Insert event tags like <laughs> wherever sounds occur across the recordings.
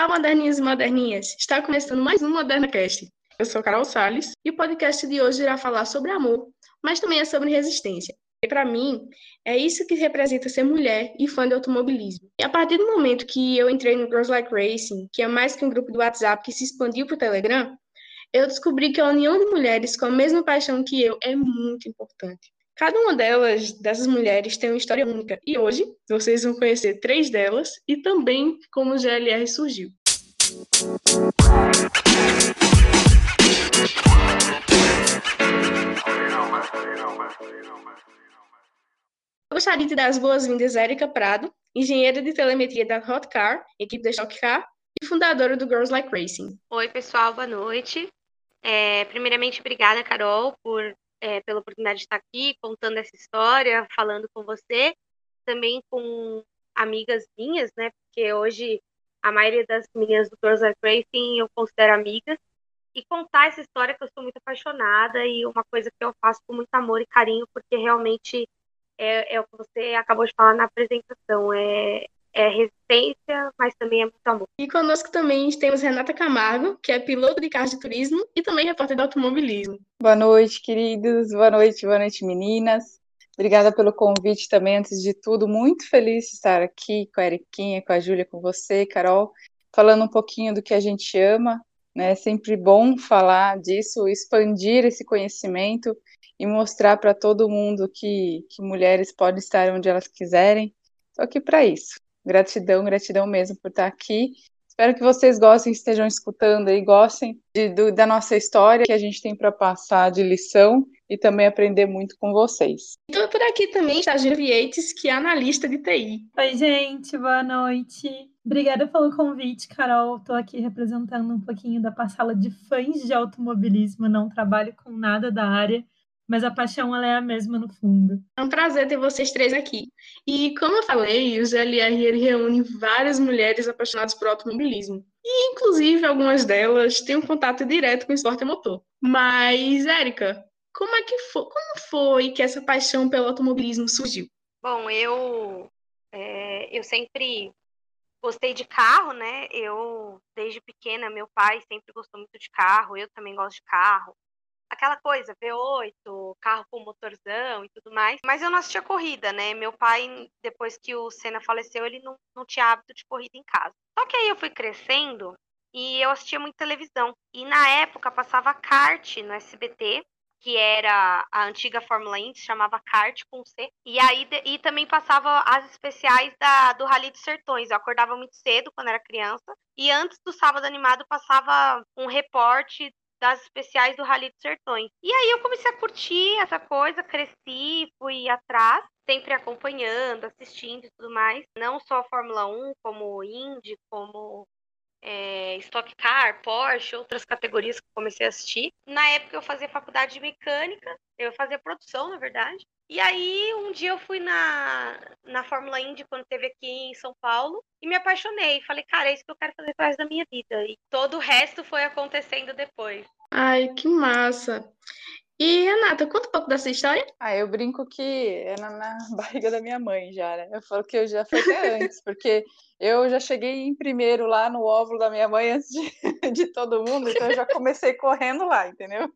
Olá, moderninhas e moderninhas! Está começando mais um Moderna Cast. Eu sou Carol Sales e o podcast de hoje irá falar sobre amor, mas também é sobre resistência. E para mim, é isso que representa ser mulher e fã de automobilismo. E a partir do momento que eu entrei no Girls Like Racing, que é mais que um grupo do WhatsApp que se expandiu para o Telegram, eu descobri que a união de mulheres com a mesma paixão que eu é muito importante. Cada uma delas, dessas mulheres, tem uma história única. E hoje vocês vão conhecer três delas e também como o GLR surgiu. Eu gostaria de dar as boas-vindas a Erika Prado, engenheira de telemetria da Hot Car, equipe da Stock Car, e fundadora do Girls Like Racing. Oi, pessoal, boa noite. É, primeiramente, obrigada, Carol, por é, pela oportunidade de estar aqui contando essa história, falando com você, também com amigas minhas, né? Porque hoje a maioria das meninas do Girls Are Racing eu considero amigas. E contar essa história que eu sou muito apaixonada e uma coisa que eu faço com muito amor e carinho, porque realmente é, é o que você acabou de falar na apresentação. É, é resistência, mas também é muito amor. E conosco também temos Renata Camargo, que é piloto de carros de turismo e também repórter de automobilismo. Boa noite, queridos. Boa noite, boa noite, meninas. Obrigada pelo convite também, antes de tudo. Muito feliz de estar aqui com a Eriquinha, com a Júlia, com você, Carol, falando um pouquinho do que a gente ama. Né? É sempre bom falar disso, expandir esse conhecimento e mostrar para todo mundo que, que mulheres podem estar onde elas quiserem. Estou aqui para isso. Gratidão, gratidão mesmo por estar aqui. Espero que vocês gostem, estejam escutando e gostem de, do, da nossa história que a gente tem para passar de lição e também aprender muito com vocês. Então, por aqui também está Vietes, que é analista de TI. Oi, gente, boa noite. Obrigada pelo convite, Carol. Estou aqui representando um pouquinho da passala de fãs de automobilismo. Não trabalho com nada da área, mas a paixão ela é a mesma no fundo. É um prazer ter vocês três aqui. E como eu falei, o GLR ele reúne várias mulheres apaixonadas por automobilismo. E, inclusive, algumas delas têm um contato direto com o esporte motor. Mas, Érica, como é que foi, como foi que essa paixão pelo automobilismo surgiu? Bom, eu, é, eu sempre gostei de carro, né? Eu, desde pequena, meu pai sempre gostou muito de carro, eu também gosto de carro aquela coisa, V8, carro com motorzão e tudo mais. Mas eu não assistia corrida, né? Meu pai, depois que o Senna faleceu, ele não, não tinha hábito de corrida em casa. Só que aí eu fui crescendo e eu assistia muito televisão. E na época passava kart no SBT, que era a antiga Fórmula Indy, chamava kart com C. E aí e também passava as especiais da, do Rally dos Sertões. Eu acordava muito cedo quando era criança. E antes do sábado animado passava um reporte das especiais do Rally dos Sertões. E aí eu comecei a curtir essa coisa, cresci, fui atrás, sempre acompanhando, assistindo e tudo mais. Não só a Fórmula 1, como Indy, como é, Stock Car, Porsche, outras categorias que eu comecei a assistir. Na época eu fazia faculdade de mecânica, eu fazia produção, na verdade. E aí, um dia eu fui na, na Fórmula Indy, quando teve aqui em São Paulo, e me apaixonei. Falei, cara, é isso que eu quero fazer resto da minha vida. E todo o resto foi acontecendo depois. Ai, que massa. E, Renata, conta um pouco dessa história. Ah, eu brinco que é na, na <laughs> barriga da minha mãe já, né? Eu falo que eu já fui até antes, <laughs> porque eu já cheguei em primeiro lá no óvulo da minha mãe antes de, <laughs> de todo mundo, então eu já comecei correndo lá, entendeu?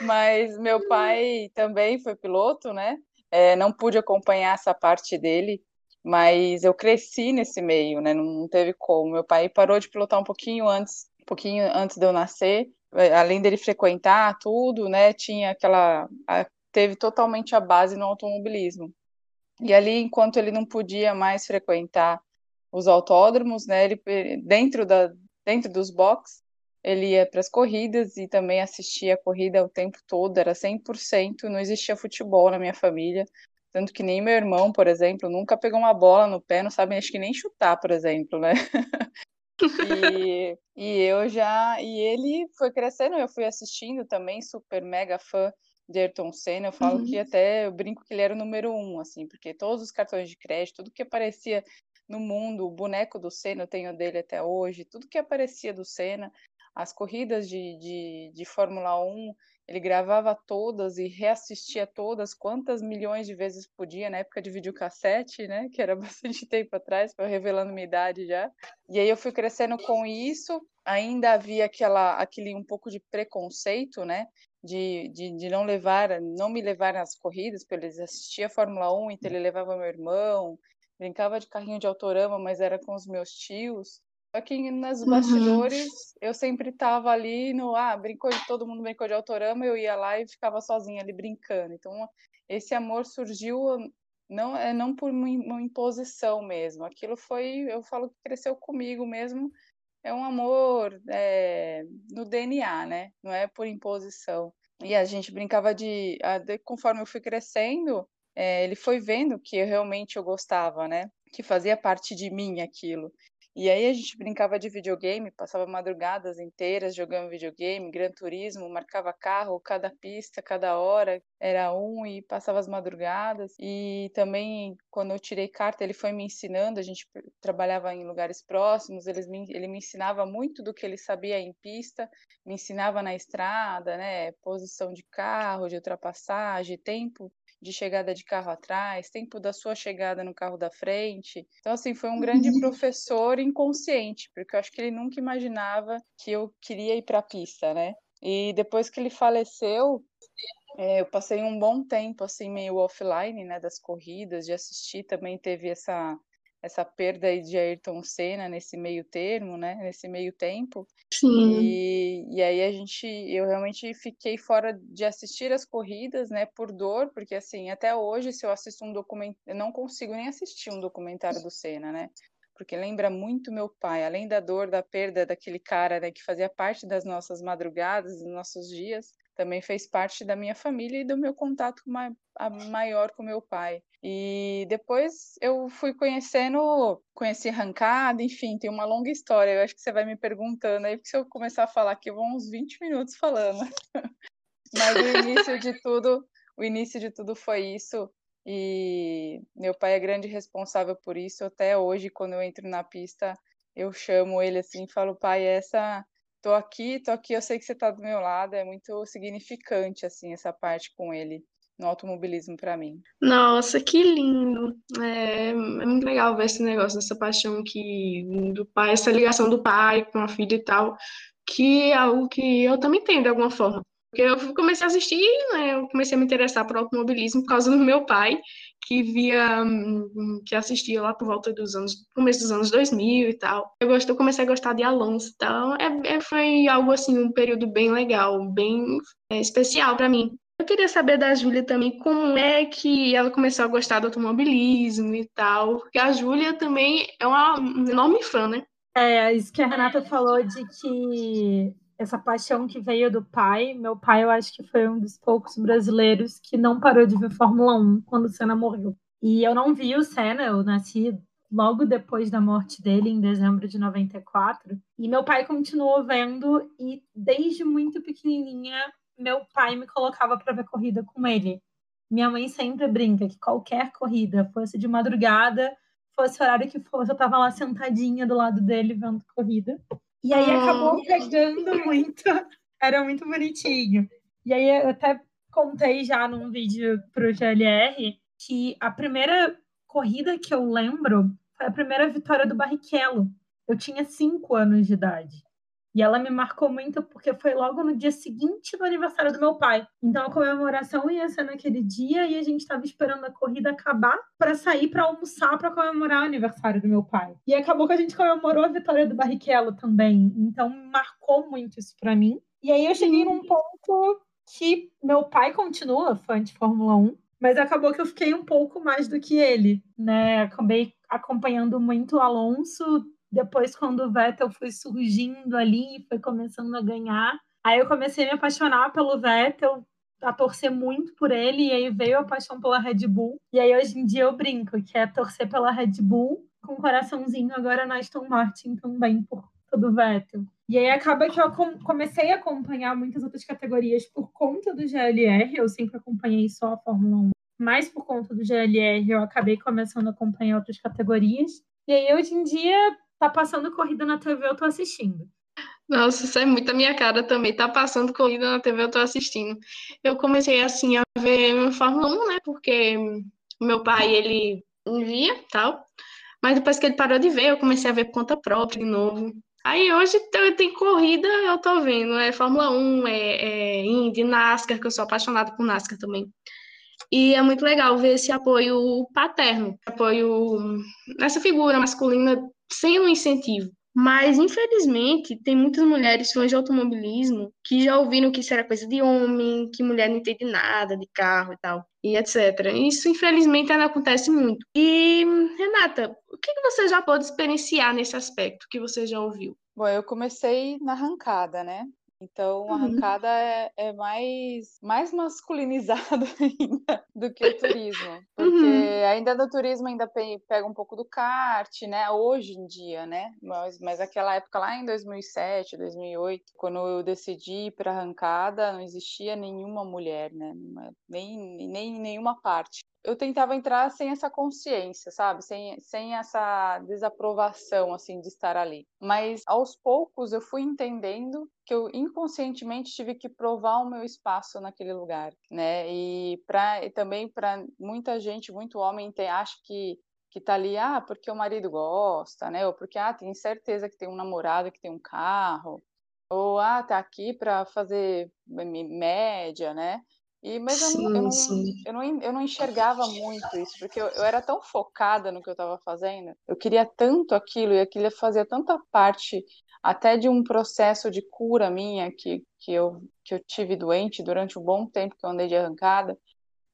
Mas meu pai também foi piloto, né? É, não pude acompanhar essa parte dele, mas eu cresci nesse meio, né? Não teve como. Meu pai parou de pilotar um pouquinho antes, um pouquinho antes de eu nascer. É, além dele frequentar tudo, né? Tinha aquela, teve totalmente a base no automobilismo. E ali, enquanto ele não podia mais frequentar os autódromos, né? Ele dentro da dentro dos boxes ele ia para as corridas e também assistia a corrida o tempo todo, era 100%, não existia futebol na minha família, tanto que nem meu irmão, por exemplo, nunca pegou uma bola no pé, não sabe acho que nem chutar, por exemplo, né? <laughs> e, e eu já, e ele foi crescendo, eu fui assistindo também, super mega fã de Ayrton Senna, eu falo uhum. que até, eu brinco que ele era o número um, assim, porque todos os cartões de crédito, tudo que aparecia no mundo, o boneco do Senna eu tenho dele até hoje, tudo que aparecia do Senna, as corridas de, de, de Fórmula 1, ele gravava todas e reassistia todas, quantas milhões de vezes podia, na época de videocassete, né? Que era <laughs> bastante tempo atrás, foi revelando minha idade já. E aí eu fui crescendo com isso, ainda havia aquela, aquele um pouco de preconceito, né? De, de, de não levar, não me levar nas corridas, porque eles assistiam a Fórmula 1, então ele levava meu irmão, brincava de carrinho de autorama, mas era com os meus tios. Só que nas uhum. bastidores uhum. eu sempre estava ali no ah, brincou de todo mundo brincou de autorama, eu ia lá e ficava sozinha ali brincando. Então esse amor surgiu não é não por uma imposição mesmo. Aquilo foi, eu falo que cresceu comigo mesmo. É um amor é, no DNA, né? Não é por imposição. E a gente brincava de, de conforme eu fui crescendo, é, ele foi vendo que eu, realmente eu gostava, né? Que fazia parte de mim aquilo. E aí a gente brincava de videogame, passava madrugadas inteiras jogando videogame, Gran Turismo, marcava carro, cada pista, cada hora era um e passava as madrugadas. E também quando eu tirei carta, ele foi me ensinando, a gente trabalhava em lugares próximos, ele me, ele me ensinava muito do que ele sabia em pista, me ensinava na estrada, né, posição de carro, de ultrapassagem, tempo de chegada de carro atrás, tempo da sua chegada no carro da frente. Então, assim, foi um grande uhum. professor inconsciente, porque eu acho que ele nunca imaginava que eu queria ir para a pista, né? E depois que ele faleceu, é, eu passei um bom tempo, assim, meio offline, né, das corridas, de assistir, também teve essa essa perda aí de Ayrton Senna nesse meio termo, né, nesse meio tempo. Sim. E, e aí a gente, eu realmente fiquei fora de assistir as corridas, né, por dor, porque assim, até hoje se eu assisto um documentário, eu não consigo nem assistir um documentário do Senna, né? Porque lembra muito meu pai, além da dor da perda daquele cara, né, que fazia parte das nossas madrugadas, dos nossos dias, também fez parte da minha família e do meu contato maior com meu pai. E depois eu fui conhecendo, conheci arrancada, enfim, tem uma longa história. Eu acho que você vai me perguntando aí, porque se eu começar a falar aqui, eu vou uns 20 minutos falando. <laughs> Mas o início de tudo, o início de tudo foi isso. E meu pai é grande responsável por isso. Até hoje, quando eu entro na pista, eu chamo ele assim falo, pai, essa tô aqui, tô aqui, eu sei que você tá do meu lado, é muito significante, assim, essa parte com ele no automobilismo para mim. Nossa, que lindo! É, é, muito legal ver esse negócio, essa paixão que do pai, essa ligação do pai com a filha e tal, que é algo que eu também tenho de alguma forma. Porque eu comecei a assistir, né, eu comecei a me interessar por automobilismo por causa do meu pai, que via, hum, que assistia lá por volta dos anos, começo dos anos 2000 e tal. Eu, gostei, comecei a gostar de Alonso e tal. É, é, foi algo assim, um período bem legal, bem é, especial para mim. Eu queria saber da Júlia também como é que ela começou a gostar do automobilismo e tal, porque a Júlia também é uma enorme fã, né? É, isso que a Renata falou de que essa paixão que veio do pai. Meu pai, eu acho que foi um dos poucos brasileiros que não parou de ver Fórmula 1 quando o Senna morreu. E eu não vi o Senna, eu nasci logo depois da morte dele, em dezembro de 94. E meu pai continuou vendo, e desde muito pequenininha, meu pai me colocava para ver corrida com ele. Minha mãe sempre brinca que qualquer corrida, fosse de madrugada, fosse horário que fosse, eu estava lá sentadinha do lado dele vendo corrida. E aí acabou pegando muito. <laughs> Era muito bonitinho. E aí eu até contei já num vídeo pro GLR que a primeira corrida que eu lembro foi a primeira vitória do Barrichello. Eu tinha cinco anos de idade. E ela me marcou muito porque foi logo no dia seguinte do aniversário do meu pai. Então a comemoração ia ser naquele dia e a gente estava esperando a corrida acabar para sair para almoçar para comemorar o aniversário do meu pai. E acabou que a gente comemorou a vitória do Barrichello também. Então marcou muito isso para mim. E aí eu cheguei num ponto que meu pai continua fã de Fórmula 1, mas acabou que eu fiquei um pouco mais do que ele, né? Acabei acompanhando muito o Alonso depois, quando o Vettel foi surgindo ali, foi começando a ganhar, aí eu comecei a me apaixonar pelo Vettel, a torcer muito por ele, e aí veio a paixão pela Red Bull. E aí hoje em dia eu brinco, que é torcer pela Red Bull, com um coraçãozinho agora na Aston Martin também, por todo Vettel. E aí acaba que eu comecei a acompanhar muitas outras categorias por conta do GLR, eu sempre acompanhei só a Fórmula 1. Mas por conta do GLR eu acabei começando a acompanhar outras categorias. E aí hoje em dia tá passando corrida na TV, eu tô assistindo. Nossa, isso é muito a minha cara também. Tá passando corrida na TV, eu tô assistindo. Eu comecei assim a ver Fórmula 1, né? Porque meu pai, ele via, tal. Mas depois que ele parou de ver, eu comecei a ver por conta própria de novo. Aí hoje tem corrida, eu tô vendo. É Fórmula 1, é, é Indy, NASCAR, que eu sou apaixonada por NASCAR também. E é muito legal ver esse apoio paterno, apoio nessa figura masculina sem um incentivo. Mas, infelizmente, tem muitas mulheres fãs de automobilismo que já ouviram que isso era coisa de homem, que mulher não entende nada de carro e tal, e etc. Isso, infelizmente, ainda acontece muito. E, Renata, o que você já pode experienciar nesse aspecto que você já ouviu? Bom, eu comecei na arrancada, né? Então, a uhum. arrancada é, é, mais, mais masculinizada <laughs> ainda do que o turismo. Porque uhum. ainda no turismo ainda pega um pouco do kart, né? Hoje em dia, né? Mas, mas aquela época lá em 2007, 2008, quando eu decidi ir para arrancada, não existia nenhuma mulher, né? Nem, nem nenhuma parte eu tentava entrar sem essa consciência, sabe? Sem, sem essa desaprovação, assim, de estar ali. Mas, aos poucos, eu fui entendendo que eu inconscientemente tive que provar o meu espaço naquele lugar, né? E, pra, e também para muita gente, muito homem, tem, que que tá ali, ah, porque o marido gosta, né? Ou porque, ah, tem certeza que tem um namorado que tem um carro. Ou, ah, tá aqui para fazer média, né? E, mas sim, eu, não, eu, não, eu, não, eu não enxergava muito isso, porque eu, eu era tão focada no que eu estava fazendo, eu queria tanto aquilo, e aquilo fazia tanta parte até de um processo de cura minha, que, que, eu, que eu tive doente durante um bom tempo que eu andei de arrancada,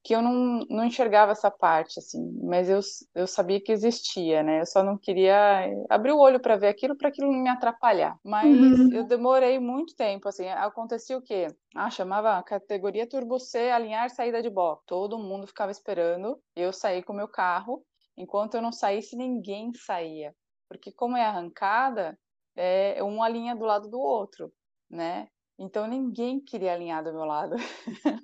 que eu não, não enxergava essa parte, assim, mas eu, eu sabia que existia, né? Eu só não queria abrir o olho para ver aquilo, para aquilo não me atrapalhar. Mas uhum. eu demorei muito tempo, assim, acontecia o quê? Ah, chamava a categoria Turbo C, alinhar saída de box. Todo mundo ficava esperando eu sair com o meu carro, enquanto eu não saísse, ninguém saía. Porque como é arrancada, é um alinha do lado do outro, né? Então ninguém queria alinhar do meu lado. <laughs>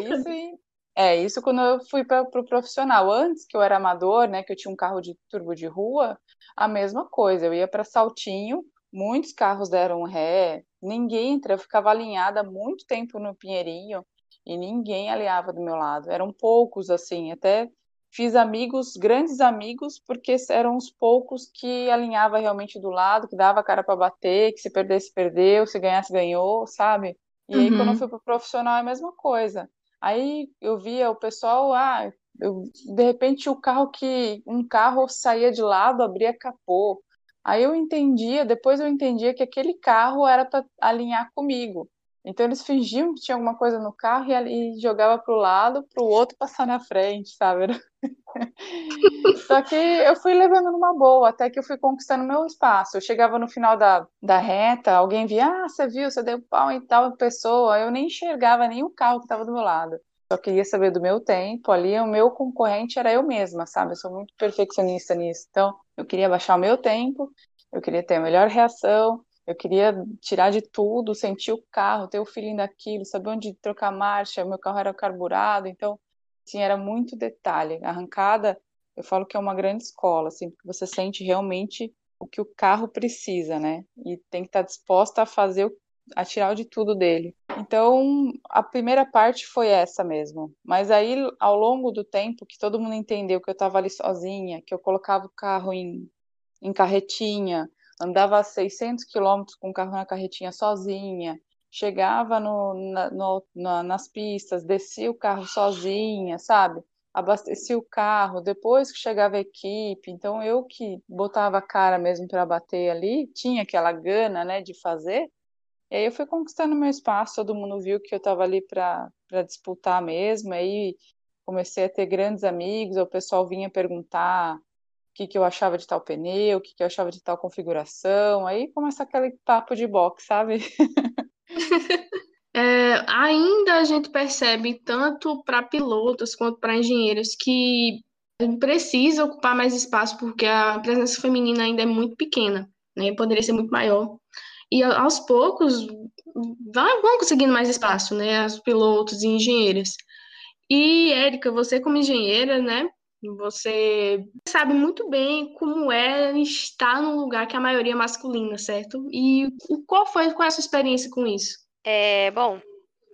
isso, isso, <laughs> é, isso quando eu fui para o pro profissional. Antes que eu era amador, né, que eu tinha um carro de turbo de rua, a mesma coisa. Eu ia para Saltinho, muitos carros deram ré, ninguém entra, eu ficava alinhada muito tempo no Pinheirinho e ninguém alinhava do meu lado. Eram poucos assim, até fiz amigos, grandes amigos, porque eram os poucos que alinhava realmente do lado, que dava a cara para bater, que se perdesse, perdeu, se ganhasse, ganhou, sabe? E uhum. aí, quando eu uhum. fui pro profissional, é a mesma coisa. Aí eu via o pessoal, ah, eu, de repente o carro que um carro saía de lado, abria capô. Aí eu entendia, depois eu entendia que aquele carro era para alinhar comigo. Então eles fingiam que tinha alguma coisa no carro e, e jogava para o lado, para o outro passar na frente, sabe? <laughs> Só que eu fui levando numa boa, até que eu fui conquistando meu espaço. Eu chegava no final da, da reta, alguém via, ah, você viu, você deu pau em tal pessoa. Eu nem enxergava o carro que estava do meu lado. Só queria saber do meu tempo. Ali, o meu concorrente era eu mesma, sabe? Eu sou muito perfeccionista nisso. Então, eu queria baixar o meu tempo, eu queria ter a melhor reação, eu queria tirar de tudo, sentir o carro, ter o feeling daquilo, saber onde trocar marcha. Meu carro era carburado, então, assim, era muito detalhe. Arrancada, eu falo que é uma grande escola, assim, porque você sente realmente o que o carro precisa, né? E tem que estar disposta a fazer, a tirar de tudo dele. Então, a primeira parte foi essa mesmo. Mas aí, ao longo do tempo, que todo mundo entendeu que eu estava ali sozinha, que eu colocava o carro em, em carretinha, andava 600 quilômetros com o carro na carretinha sozinha, chegava no, na, no, na, nas pistas, descia o carro sozinha, sabe? Abastecia o carro, depois que chegava a equipe, então eu que botava a cara mesmo para bater ali, tinha aquela gana, né, de fazer, e aí eu fui conquistando meu espaço, todo mundo viu que eu estava ali para disputar mesmo, aí comecei a ter grandes amigos, o pessoal vinha perguntar que, que eu achava de tal pneu, o que, que eu achava de tal configuração. Aí começa aquele papo de box, sabe? <laughs> É, ainda a gente percebe, tanto para pilotos quanto para engenheiros, que precisa ocupar mais espaço porque a presença feminina ainda é muito pequena, né? Poderia ser muito maior. E aos poucos vão conseguindo mais espaço, né? Os pilotos e engenheiras. E, Érica, você como engenheira, né? Você sabe muito bem como é estar num lugar que a maioria é masculina, certo? E qual foi qual é a sua experiência com isso? É, bom,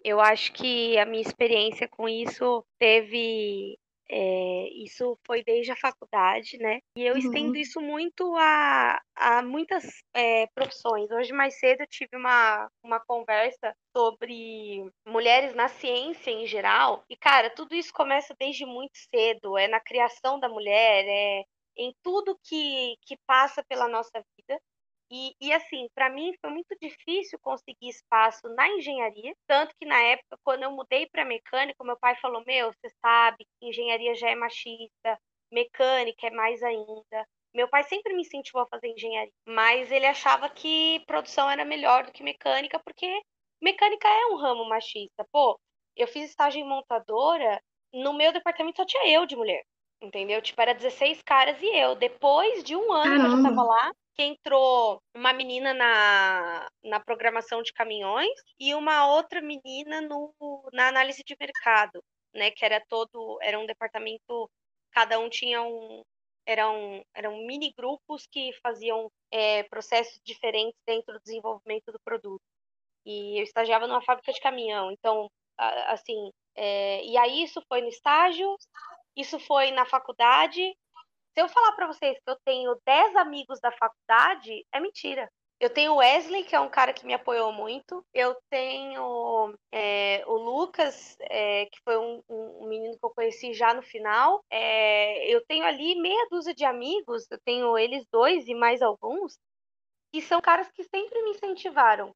eu acho que a minha experiência com isso teve é, isso foi desde a faculdade, né? E eu uhum. estendo isso muito a, a muitas é, profissões. Hoje, mais cedo, eu tive uma, uma conversa sobre mulheres na ciência em geral. E, cara, tudo isso começa desde muito cedo. É na criação da mulher, é em tudo que, que passa pela nossa vida. E, e assim, para mim foi muito difícil conseguir espaço na engenharia, tanto que na época, quando eu mudei para mecânica, meu pai falou: Meu, você sabe que engenharia já é machista, mecânica é mais ainda. Meu pai sempre me incentivou a fazer engenharia, mas ele achava que produção era melhor do que mecânica, porque mecânica é um ramo machista. Pô, eu fiz estágio em montadora, no meu departamento só tinha eu de mulher, entendeu? Tipo, era 16 caras e eu. Depois de um ano Caramba. que eu já tava lá, que entrou uma menina na, na programação de caminhões e uma outra menina no, na análise de mercado, né? Que era todo, era um departamento, cada um tinha um, eram, eram mini grupos que faziam é, processos diferentes dentro do desenvolvimento do produto. E eu estagiava numa fábrica de caminhão, então, assim, é, e aí isso foi no estágio, isso foi na faculdade, se eu falar para vocês que eu tenho 10 amigos da faculdade, é mentira. Eu tenho o Wesley, que é um cara que me apoiou muito. Eu tenho é, o Lucas, é, que foi um, um, menino que eu conheci já no final. É, eu tenho ali meia dúzia de amigos, eu tenho eles dois e mais alguns, que são caras que sempre me incentivaram,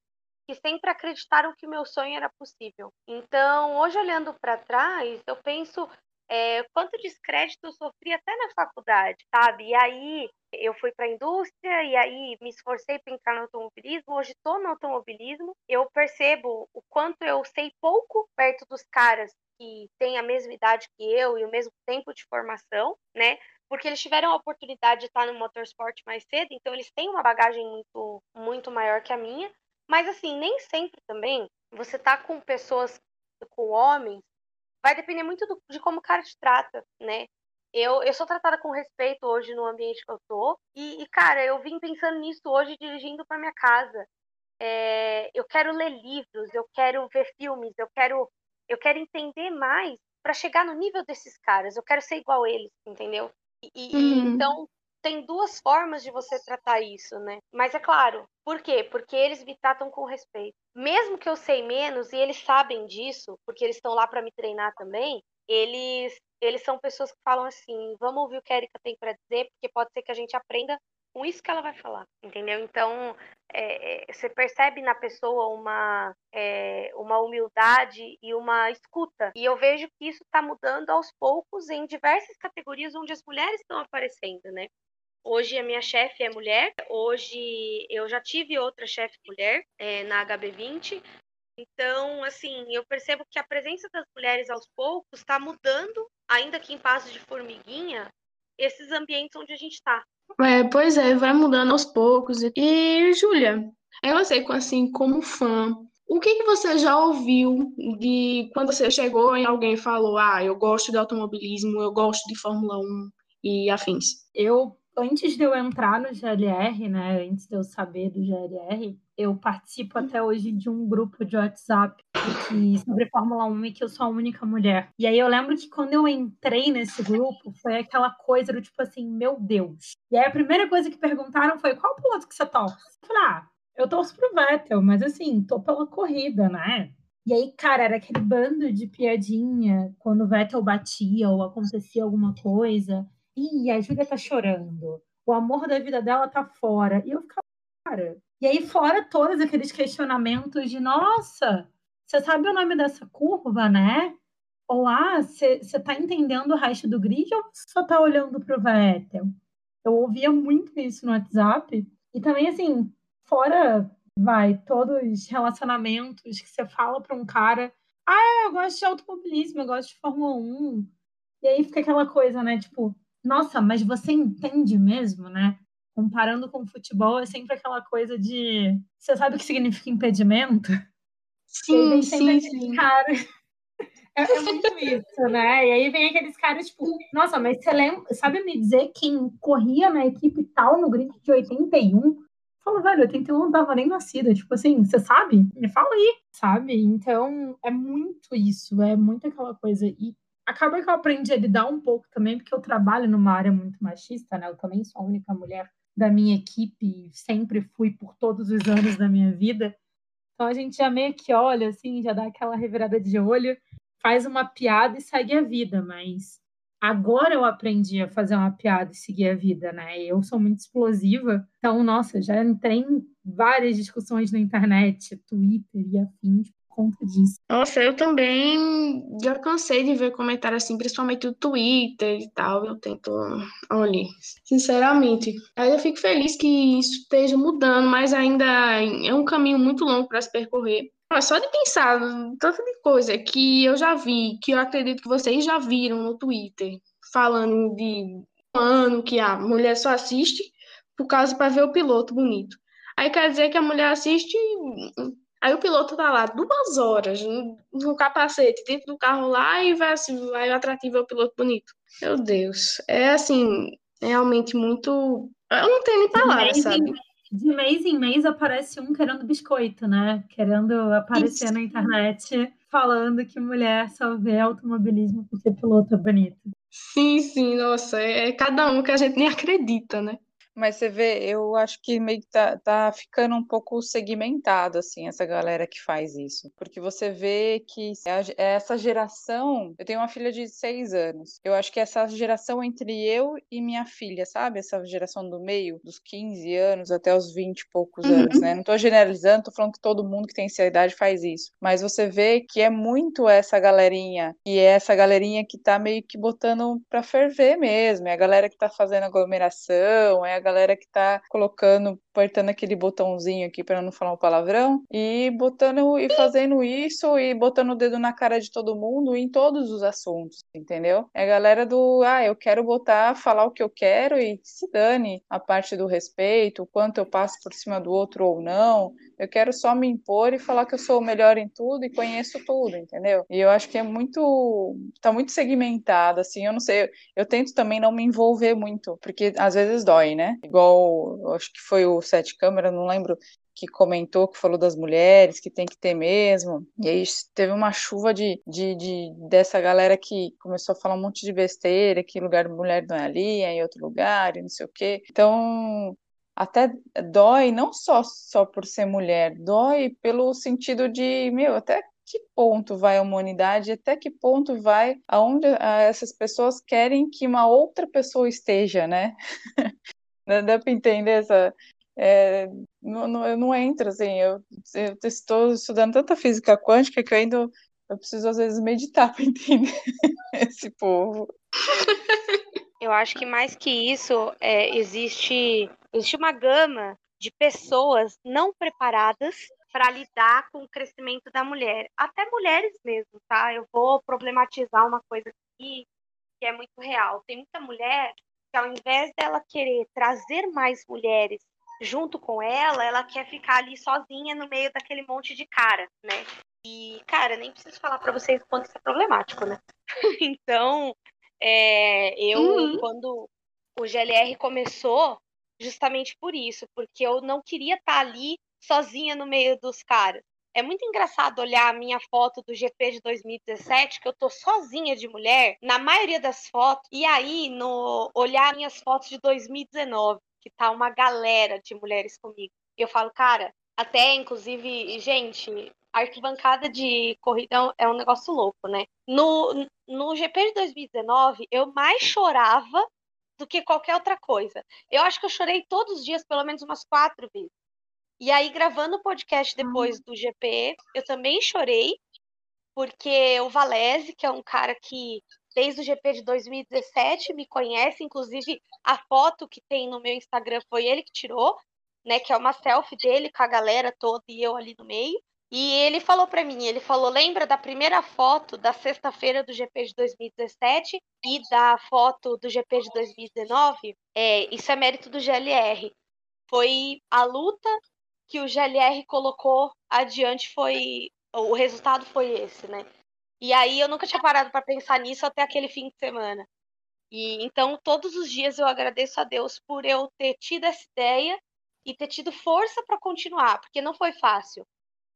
que sempre acreditaram que o meu sonho era possível. Então, hoje olhando para trás, eu penso é, quanto descrédito eu sofri até na faculdade, sabe? E aí eu fui para a indústria e aí me esforcei para entrar no automobilismo. Hoje estou no automobilismo. Eu percebo o quanto eu sei pouco perto dos caras que têm a mesma idade que eu e o mesmo tempo de formação, né? Porque eles tiveram a oportunidade de estar no motorsport mais cedo, então eles têm uma bagagem muito, muito maior que a minha. Mas assim, nem sempre também você tá com pessoas, com homens vai depender muito do, de como o cara te trata, né? Eu, eu sou tratada com respeito hoje no ambiente que eu tô. E, e cara, eu vim pensando nisso hoje dirigindo para minha casa. É, eu quero ler livros, eu quero ver filmes, eu quero, eu quero entender mais para chegar no nível desses caras. Eu quero ser igual a eles, entendeu? E, e uhum. então tem duas formas de você tratar isso, né? Mas é claro, por quê? Porque eles me tratam com respeito. Mesmo que eu sei menos e eles sabem disso, porque eles estão lá para me treinar também, eles eles são pessoas que falam assim: "Vamos ouvir o que a Erika tem para dizer, porque pode ser que a gente aprenda com isso que ela vai falar", entendeu? Então, é, é, você percebe na pessoa uma, é, uma humildade e uma escuta. E eu vejo que isso está mudando aos poucos em diversas categorias onde as mulheres estão aparecendo, né? Hoje a minha chefe é mulher. Hoje eu já tive outra chefe mulher é, na HB20. Então, assim, eu percebo que a presença das mulheres aos poucos está mudando, ainda que em passos de formiguinha, esses ambientes onde a gente está. É, pois é, vai mudando aos poucos. E, Júlia, eu sei, assim, como fã, o que, que você já ouviu de quando você chegou e alguém falou, ah, eu gosto de automobilismo, eu gosto de Fórmula 1 e afins? Eu antes de eu entrar no GLR, né, antes de eu saber do GLR, eu participo até hoje de um grupo de WhatsApp que, sobre Fórmula 1 e que eu sou a única mulher. E aí eu lembro que quando eu entrei nesse grupo, foi aquela coisa do tipo assim, meu Deus. E aí a primeira coisa que perguntaram foi, qual piloto que você torce? Eu falei, ah, eu torço pro Vettel, mas assim, tô pela corrida, né? E aí, cara, era aquele bando de piadinha quando o Vettel batia ou acontecia alguma coisa. Ih, a Júlia tá chorando. O amor da vida dela tá fora. E eu ficava, cara. E aí, fora todos aqueles questionamentos de, nossa, você sabe o nome dessa curva, né? Ou, ah, você tá entendendo o resto do grid ou só tá olhando pro Vettel? Eu ouvia muito isso no WhatsApp. E também, assim, fora, vai, todos os relacionamentos que você fala para um cara, ah, eu gosto de automobilismo, eu gosto de Fórmula 1. E aí fica aquela coisa, né? Tipo, nossa, mas você entende mesmo, né? Comparando com o futebol, é sempre aquela coisa de. Você sabe o que significa impedimento? Sim, sim, sim. Cara, É, é, muito isso, né? E aí vem aqueles caras, tipo, nossa, mas você lembra, sabe me dizer quem corria na equipe tal no grid de 81? Fala, velho, 81 não tava nem nascida. Tipo assim, você sabe? Me fala aí, sabe? Então, é muito isso, é muito aquela coisa. E acaba que eu aprendi a lidar um pouco também, porque eu trabalho numa área muito machista, né? Eu também sou a única mulher da minha equipe, sempre fui por todos os anos da minha vida. Então a gente já meio que olha, assim, já dá aquela revirada de olho, faz uma piada e segue a vida, mas agora eu aprendi a fazer uma piada e seguir a vida, né? Eu sou muito explosiva, então, nossa, já entrei em várias discussões na internet, Twitter e afins conta disso. Nossa, eu também já cansei de ver comentários assim, principalmente no Twitter e tal. Eu tento, olha, sinceramente. Aí eu fico feliz que isso esteja mudando, mas ainda é um caminho muito longo para se percorrer. Mas só de pensar tanto de coisa que eu já vi, que eu acredito que vocês já viram no Twitter, falando de um ano que a mulher só assiste por causa para ver o piloto bonito. Aí quer dizer que a mulher assiste Aí o piloto tá lá duas horas no, capacete, dentro do carro lá, e vai assim, vai o atrativo é o piloto bonito. Meu Deus. É assim, realmente muito. Eu não tenho nem palavras, sabe? de mês em mês aparece um querendo biscoito, né? Querendo aparecer Isso. na internet falando que mulher só vê automobilismo porque piloto é bonito. Sim, sim, nossa, é cada um que a gente nem acredita, né? Mas você vê, eu acho que meio que tá, tá ficando um pouco segmentado, assim, essa galera que faz isso. Porque você vê que essa geração. Eu tenho uma filha de seis anos. Eu acho que essa geração entre eu e minha filha, sabe? Essa geração do meio, dos 15 anos até os 20 e poucos uhum. anos, né? Não tô generalizando, tô falando que todo mundo que tem essa idade faz isso. Mas você vê que é muito essa galerinha. E é essa galerinha que tá meio que botando pra ferver mesmo. É a galera que tá fazendo aglomeração, é a galera que tá colocando, apertando aquele botãozinho aqui para não falar um palavrão, e botando e fazendo isso e botando o dedo na cara de todo mundo em todos os assuntos, entendeu? É a galera do, ah, eu quero botar, falar o que eu quero e se dane a parte do respeito, o quanto eu passo por cima do outro ou não. Eu quero só me impor e falar que eu sou o melhor em tudo e conheço tudo, entendeu? E eu acho que é muito, tá muito segmentado, assim, eu não sei, eu, eu tento também não me envolver muito, porque às vezes dói, né? Igual, acho que foi o Sete Câmara, não lembro, que comentou, que falou das mulheres, que tem que ter mesmo. E aí teve uma chuva de, de, de, dessa galera que começou a falar um monte de besteira, que lugar de mulher não é ali, é em outro lugar, e não sei o quê. Então, até dói, não só, só por ser mulher, dói pelo sentido de, meu, até que ponto vai a humanidade, até que ponto vai aonde essas pessoas querem que uma outra pessoa esteja, né? <laughs> Dá para entender essa. É, não, não, eu não entro, assim, eu, eu estou estudando tanta física quântica que eu ainda eu preciso, às vezes, meditar para <laughs> entender esse povo. Eu acho que mais que isso, é, existe, existe uma gama de pessoas não preparadas para lidar com o crescimento da mulher, até mulheres mesmo, tá? Eu vou problematizar uma coisa aqui que é muito real. Tem muita mulher que ao invés dela querer trazer mais mulheres junto com ela, ela quer ficar ali sozinha no meio daquele monte de cara, né? E, cara, nem preciso falar para vocês o quanto isso é problemático, né? <laughs> então, é, eu, uhum. quando o GLR começou, justamente por isso, porque eu não queria estar tá ali sozinha no meio dos caras. É muito engraçado olhar a minha foto do GP de 2017, que eu tô sozinha de mulher, na maioria das fotos, e aí no olhar minhas fotos de 2019, que tá uma galera de mulheres comigo. Eu falo, cara, até inclusive, gente, arquibancada de corrida é um negócio louco, né? No, no GP de 2019, eu mais chorava do que qualquer outra coisa. Eu acho que eu chorei todos os dias, pelo menos umas quatro vezes. E aí, gravando o podcast depois do GP, eu também chorei, porque o Valese, que é um cara que desde o GP de 2017 me conhece, inclusive a foto que tem no meu Instagram foi ele que tirou, né, que é uma selfie dele com a galera toda e eu ali no meio. E ele falou para mim, ele falou: "Lembra da primeira foto da sexta-feira do GP de 2017 e da foto do GP de 2019? É, isso é mérito do GLR. Foi a luta que o GLR colocou adiante foi o resultado foi esse, né? E aí eu nunca tinha parado para pensar nisso até aquele fim de semana. E então todos os dias eu agradeço a Deus por eu ter tido essa ideia e ter tido força para continuar, porque não foi fácil.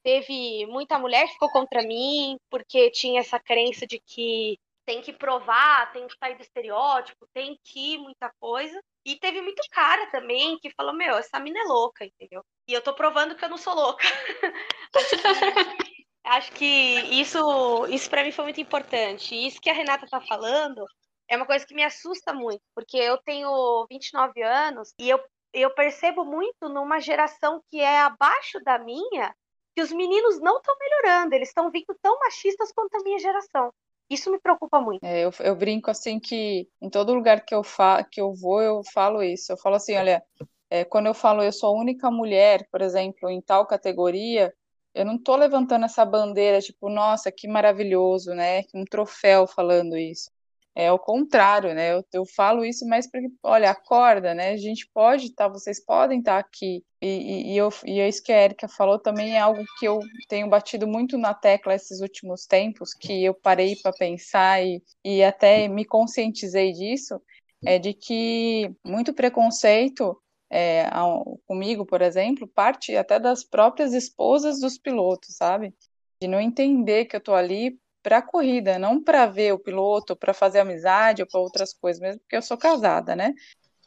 Teve muita mulher que ficou contra mim, porque tinha essa crença de que tem que provar, tem que sair do estereótipo, tem que muita coisa. E teve muito cara também que falou: Meu, essa mina é louca, entendeu? E eu tô provando que eu não sou louca. <laughs> acho, que, isso, isso para mim foi muito importante. E isso que a Renata tá falando é uma coisa que me assusta muito, porque eu tenho 29 anos e eu, eu percebo muito numa geração que é abaixo da minha que os meninos não estão melhorando, eles estão vindo tão machistas quanto a minha geração. Isso me preocupa muito. É, eu, eu, brinco assim que em todo lugar que eu, fa que eu vou, eu falo isso. Eu falo assim, olha, é, quando eu falo eu sou a única mulher, por exemplo, em tal categoria, eu não estou levantando essa bandeira, tipo, nossa, que maravilhoso, né? Um troféu falando isso. É o contrário, né? Eu, eu falo isso mais porque, olha, acorda, né? A gente pode estar, tá, vocês podem estar tá aqui. E, e, eu, e é isso que a Erika falou também é algo que eu tenho batido muito na tecla esses últimos tempos, que eu parei para pensar e, e até me conscientizei disso, é de que muito preconceito é, ao, comigo, por exemplo, parte até das próprias esposas dos pilotos, sabe? De não entender que eu estou ali para a corrida, não para ver o piloto, para fazer amizade ou para outras coisas, mesmo porque eu sou casada, né?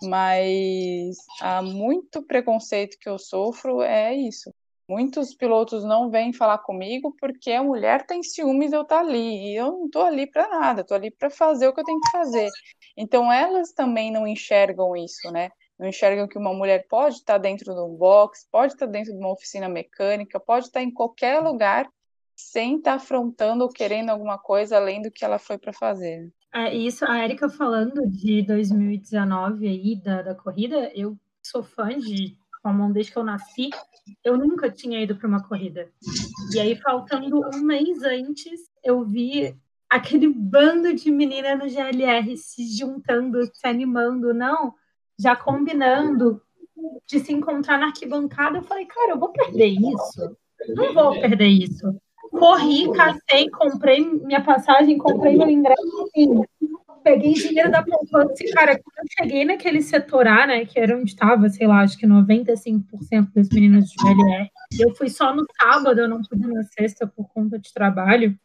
Mas há muito preconceito que eu sofro é isso. Muitos pilotos não vêm falar comigo porque a mulher tem ciúmes eu estar tá ali. E eu não estou ali para nada, estou ali para fazer o que eu tenho que fazer. Então elas também não enxergam isso, né? Não enxergam que uma mulher pode estar tá dentro de um box, pode estar tá dentro de uma oficina mecânica, pode estar em qualquer lugar sem estar tá afrontando ou querendo alguma coisa além do que ela foi para fazer. É, isso, a Erika falando de 2019 aí, da, da corrida, eu sou fã de Fórmula 1 desde que eu nasci, eu nunca tinha ido para uma corrida. E aí, faltando um mês antes, eu vi aquele bando de meninas no GLR se juntando, se animando, não, já combinando de se encontrar na arquibancada. Eu falei, cara, eu vou perder isso. Não vou perder isso corri, cacei, comprei minha passagem, comprei meu ingresso, assim, peguei dinheiro da poupança e, cara, quando eu cheguei naquele setor A, né, que era onde estava, sei lá, acho que 95% das meninas de VLR, eu fui só no sábado, eu não pude na sexta por conta de trabalho,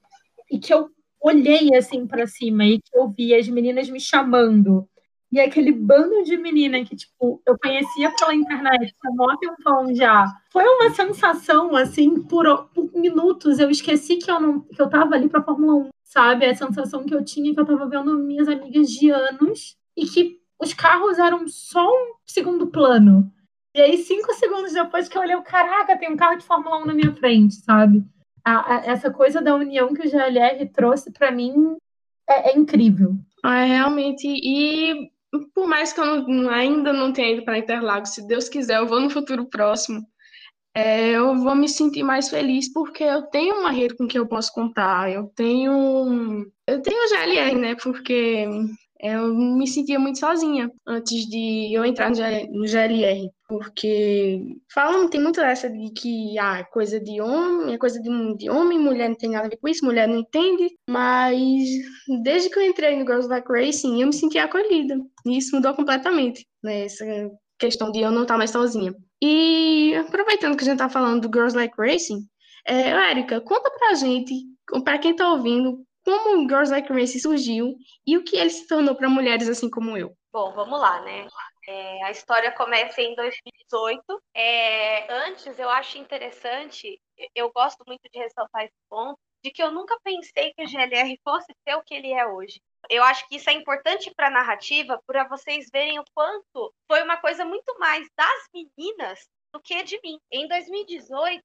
e que eu olhei, assim, para cima e que eu vi as meninas me chamando, e aquele bando de menina que, tipo, eu conhecia pela internet há um tempão já. Foi uma sensação, assim, por, por, minutos. Eu esqueci que eu, não, que eu tava ali pra Fórmula 1, sabe? A sensação que eu tinha que eu tava vendo minhas amigas de anos e que os carros eram só um segundo plano. E aí, cinco segundos depois que eu olhei, caraca, tem um carro de Fórmula 1 na minha frente, sabe? A, a, essa coisa da união que o GLR trouxe para mim é, é incrível. É, realmente. E por mais que eu não, ainda não tenha ido para Interlagos, se Deus quiser, eu vou no futuro próximo. É, eu vou me sentir mais feliz porque eu tenho uma rede com que eu posso contar. Eu tenho, eu tenho GLR, né? Porque eu me sentia muito sozinha antes de eu entrar no GLR, porque falam, tem muito essa de que ah, é coisa de homem, é coisa de, de homem, mulher não tem nada a ver com isso, mulher não entende, mas desde que eu entrei no Girls Like Racing, eu me senti acolhida, e isso mudou completamente, né, essa questão de eu não estar mais sozinha. E aproveitando que a gente está falando do Girls Like Racing, é, Érica, conta pra gente, para quem está ouvindo, como Girls Like Race surgiu e o que ele se tornou para mulheres assim como eu. Bom, vamos lá, né? É, a história começa em 2018. É, antes, eu acho interessante, eu gosto muito de ressaltar esse ponto, de que eu nunca pensei que o GLR fosse ser o que ele é hoje. Eu acho que isso é importante para a narrativa, para vocês verem o quanto foi uma coisa muito mais das meninas do que de mim. Em 2018,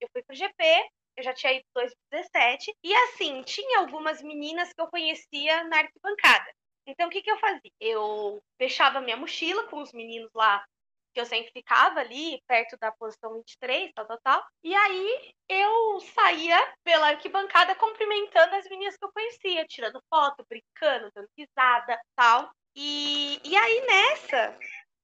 eu fui para o GP, eu já tinha ido em 2017, e assim, tinha algumas meninas que eu conhecia na arquibancada. Então, o que, que eu fazia? Eu fechava minha mochila com os meninos lá, que eu sempre ficava ali, perto da posição 23, tal, tal, tal. E aí, eu saía pela arquibancada cumprimentando as meninas que eu conhecia, tirando foto, brincando, dando risada, tal. E, e aí, nessa,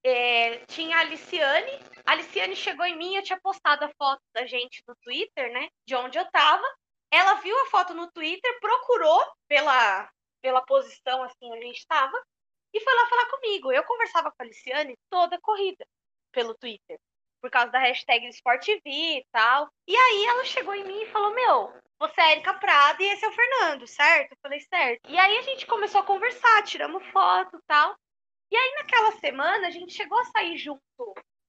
é, tinha a Aliciane. A Aliciane chegou em mim, eu tinha postado a foto da gente no Twitter, né? De onde eu tava. ela viu a foto no Twitter, procurou pela, pela posição assim onde a gente estava e foi lá falar comigo. Eu conversava com a Aliciane toda corrida pelo Twitter, por causa da hashtag SportV e tal. E aí ela chegou em mim e falou: Meu, você é Erika Prada e esse é o Fernando, certo? Eu falei, certo. E aí a gente começou a conversar, tiramos foto e tal. E aí naquela semana a gente chegou a sair junto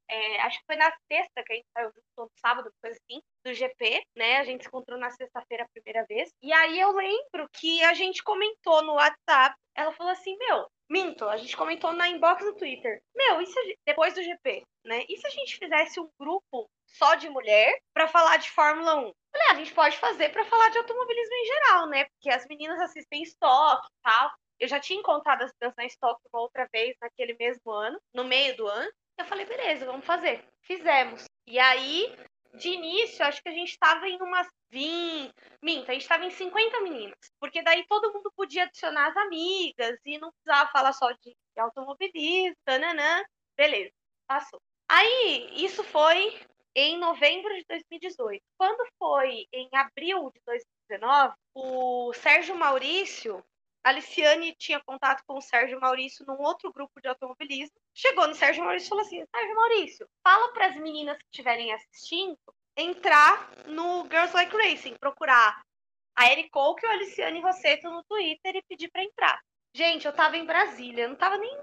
é, acho que foi na sexta que a gente saiu junto, no sábado, coisa assim, do GP, né? A gente se encontrou na sexta-feira a primeira vez. E aí eu lembro que a gente comentou no WhatsApp, ela falou assim, meu, minto, a gente comentou na inbox do Twitter, meu, se, depois do GP, né? E se a gente fizesse um grupo só de mulher para falar de Fórmula 1? Falei, ah, a gente pode fazer para falar de automobilismo em geral, né? Porque as meninas assistem estoque e tal. Eu já tinha encontrado as meninas na estoque uma outra vez naquele mesmo ano, no meio do ano. Eu falei, beleza, vamos fazer. Fizemos. E aí, de início, acho que a gente estava em umas 20. Minta, a gente estava em 50 meninas. Porque daí todo mundo podia adicionar as amigas e não precisava falar só de automobilismo, tananã. Beleza, passou. Aí, isso foi em novembro de 2018. Quando foi em abril de 2019, o Sérgio Maurício, a Aliciane tinha contato com o Sérgio Maurício num outro grupo de automobilismo. Chegou no Sérgio Maurício e falou assim: Sérgio Maurício, fala para as meninas que estiverem assistindo entrar no Girls Like Racing, procurar a Eric Coke ou a Aliciane Rosseto no Twitter e pedir para entrar. Gente, eu tava em Brasília, não tava nem,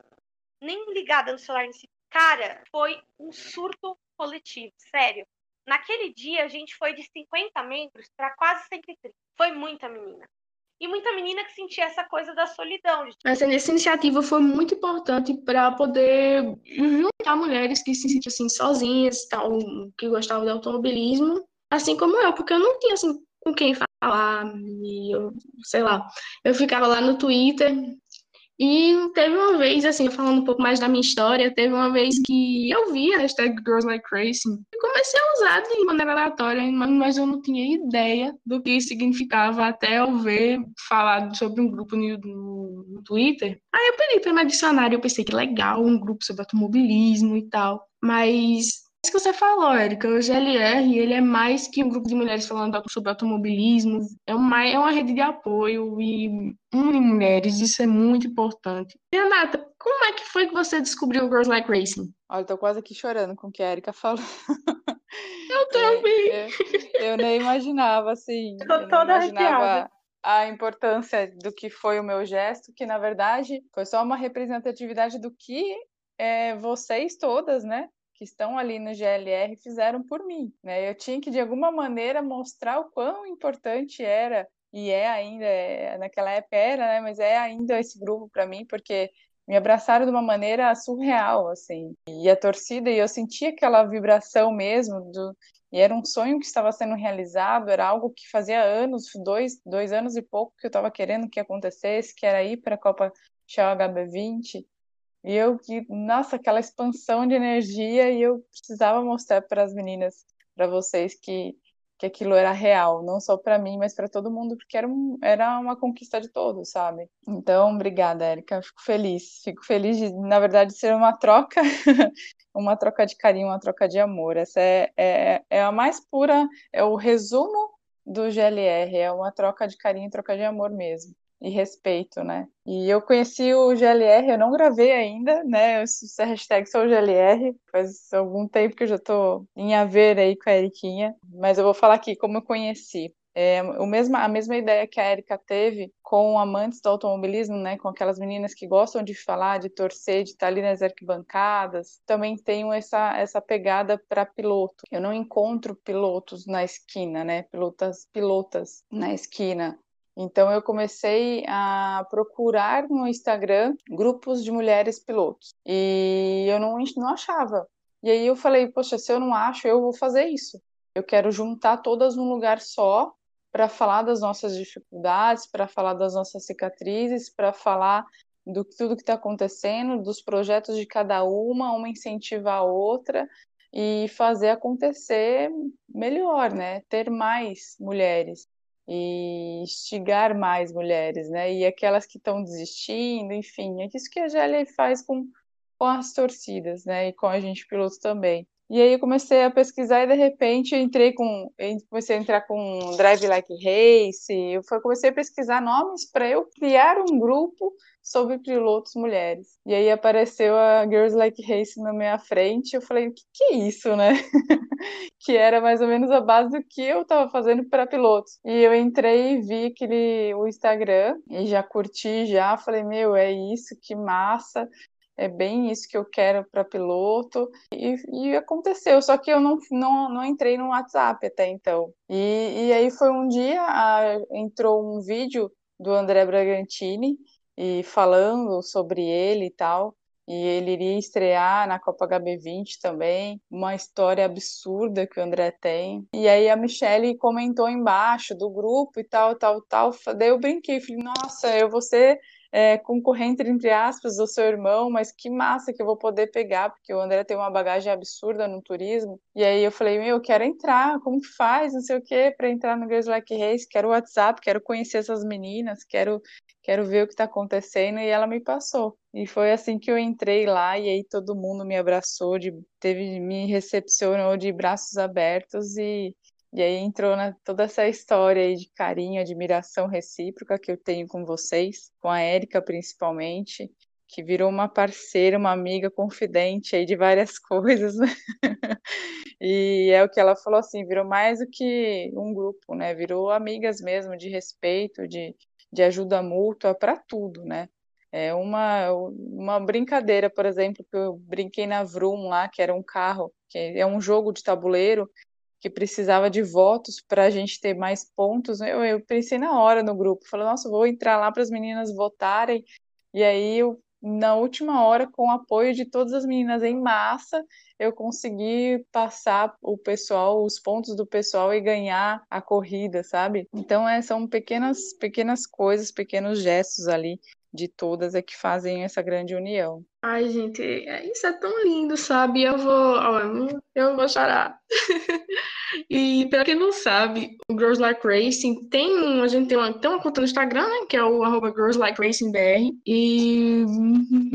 nem ligada no celular nesse. Cara, foi um surto coletivo, sério. Naquele dia, a gente foi de 50 membros para quase 130. Foi muita menina e muita menina que sentia essa coisa da solidão. Essa, essa iniciativa foi muito importante para poder juntar mulheres que se sentiam assim, sozinhas, tal, que gostavam de automobilismo, assim como eu, porque eu não tinha assim, com quem falar, e eu, sei lá, eu ficava lá no Twitter e teve uma vez, assim, falando um pouco mais da minha história, teve uma vez que eu vi a hashtag Girls Like Racing e comecei a usar de maneira aleatória, mas eu não tinha ideia do que significava até eu ver falar sobre um grupo no, no, no Twitter. Aí eu pedi para me adicionar e eu pensei que legal, um grupo sobre automobilismo e tal. Mas isso que você falou, Érica, o GLR ele é mais que um grupo de mulheres falando sobre automobilismo, é uma, é uma rede de apoio e une mulheres, isso é muito importante. Renata, como é que foi que você descobriu o Girls Like Racing? Olha, tô quase aqui chorando com o que a Erika falou. <laughs> Eu também. É, eu, eu, nem imaginava, assim. Tô eu toda imaginava a importância do que foi o meu gesto, que na verdade foi só uma representatividade do que é, vocês todas, né, que estão ali no GLR fizeram por mim, né? Eu tinha que de alguma maneira mostrar o quão importante era e é ainda é, naquela época era, né? Mas é ainda esse grupo para mim porque me abraçaram de uma maneira surreal, assim. E a torcida, e eu sentia aquela vibração mesmo, do, e era um sonho que estava sendo realizado, era algo que fazia anos, dois, dois anos e pouco que eu estava querendo que acontecesse, que era ir para a Copa Shell HB20. E eu, nossa, aquela expansão de energia, e eu precisava mostrar para as meninas, para vocês, que, que aquilo era real, não só para mim, mas para todo mundo, porque era, um, era uma conquista de todos, sabe? Então, obrigada, Érica, fico feliz. Fico feliz de, na verdade, ser uma troca, <laughs> uma troca de carinho, uma troca de amor. Essa é, é, é a mais pura, é o resumo do GLR, é uma troca de carinho, troca de amor mesmo e respeito, né? E eu conheci o GLR, eu não gravei ainda, né? Essa hashtag sou GLR, faz algum tempo que eu já tô em haver aí com a Eriquinha, mas eu vou falar aqui como eu conheci. É, o mesmo, a mesma ideia que a Erika teve com amantes do automobilismo, né, com aquelas meninas que gostam de falar, de torcer, de estar ali nas arquibancadas, também tenho essa, essa pegada para piloto. Eu não encontro pilotos na esquina, né, pilotas, pilotas na esquina. Então eu comecei a procurar no Instagram grupos de mulheres pilotos e eu não, não achava. E aí eu falei, poxa, se eu não acho, eu vou fazer isso. Eu quero juntar todas num lugar só para falar das nossas dificuldades, para falar das nossas cicatrizes, para falar do tudo que está acontecendo, dos projetos de cada uma, uma incentiva a outra e fazer acontecer melhor, né? Ter mais mulheres e instigar mais mulheres, né? E aquelas que estão desistindo, enfim, é isso que a GLA faz com, com as torcidas, né? E com a gente piloto também. E aí eu comecei a pesquisar e de repente eu entrei com, eu comecei a entrar com Drive Like Race, eu comecei a pesquisar nomes para eu criar um grupo sobre pilotos mulheres. E aí apareceu a Girls Like Race na minha frente, eu falei, o que, que é isso, né? <laughs> que era mais ou menos a base do que eu estava fazendo para pilotos. E eu entrei e vi aquele o Instagram e já curti já, falei, meu, é isso, que massa é bem isso que eu quero para piloto. E, e, aconteceu, só que eu não, não, não entrei no WhatsApp até então. E, e aí foi um dia, a, entrou um vídeo do André Bragantini e falando sobre ele e tal. E ele iria estrear na Copa HB20 também, uma história absurda que o André tem. E aí a Michelle comentou embaixo do grupo e tal, tal, tal. Daí eu brinquei, falei, nossa, eu vou ser é, concorrente, entre aspas, do seu irmão, mas que massa que eu vou poder pegar, porque o André tem uma bagagem absurda no turismo. E aí eu falei, meu, eu quero entrar, como que faz, não sei o quê, para entrar no Girls Like Race, quero o WhatsApp, quero conhecer essas meninas, quero, quero ver o que está acontecendo, e ela me passou. E foi assim que eu entrei lá, e aí todo mundo me abraçou, de, teve, me recepcionou de braços abertos, e e aí entrou na, toda essa história aí de carinho, admiração recíproca que eu tenho com vocês, com a Érica principalmente, que virou uma parceira, uma amiga confidente aí de várias <laughs> coisas, né? E é o que ela falou assim, virou mais do que um grupo, né? Virou amigas mesmo, de respeito, de, de ajuda mútua para tudo, né? É uma, uma brincadeira, por exemplo, que eu brinquei na Vroom lá, que era um carro, que é um jogo de tabuleiro, que precisava de votos para a gente ter mais pontos. Eu, eu pensei na hora no grupo, falei, nossa, vou entrar lá para as meninas votarem. E aí, eu, na última hora, com o apoio de todas as meninas em massa, eu consegui passar o pessoal, os pontos do pessoal e ganhar a corrida, sabe? Então, é, são pequenas, pequenas coisas, pequenos gestos ali de todas é que fazem essa grande união. Ai, gente, é, isso é tão lindo, sabe? Eu vou, eu vou chorar. <laughs> e para quem não sabe, o Girls Like Racing tem, a gente tem uma, tem uma conta no Instagram, né, que é o arroba Girls Like Racing BR, e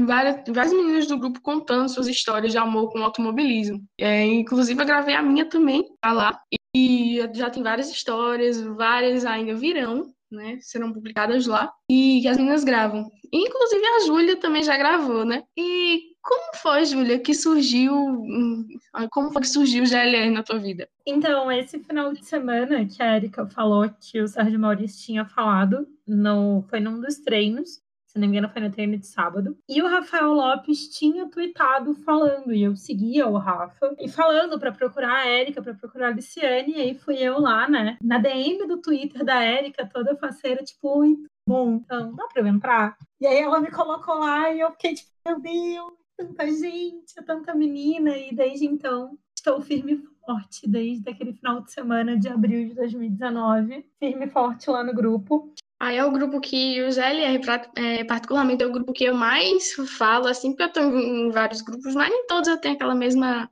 várias, várias meninas do grupo contando suas histórias de amor com automobilismo. É, inclusive eu gravei a minha também, tá lá. E já tem várias histórias, várias ainda virão, né? Serão publicadas lá e que as meninas gravam. Inclusive a Júlia também já gravou, né? E como foi, Júlia, que surgiu. Hum, como foi que surgiu o GLR na tua vida? Então, esse final de semana que a Erika falou que o Sérgio Maurício tinha falado, no, foi num dos treinos se não me engano foi no treino de sábado. E o Rafael Lopes tinha tweetado falando, e eu seguia o Rafa, e falando para procurar a Érica, para procurar a Luciane, e aí fui eu lá, né, na DM do Twitter da Érica, toda faceira, tipo, bom, então dá pra eu entrar? E aí ela me colocou lá e eu fiquei tipo, meu Deus, tanta gente, tanta menina, e desde então estou firme e forte desde aquele final de semana de abril de 2019, firme e forte lá no grupo. Aí é o grupo que o GLR, é, particularmente, é o grupo que eu mais falo, assim, porque eu estou em vários grupos, mas nem todos eu tenho aquela mesma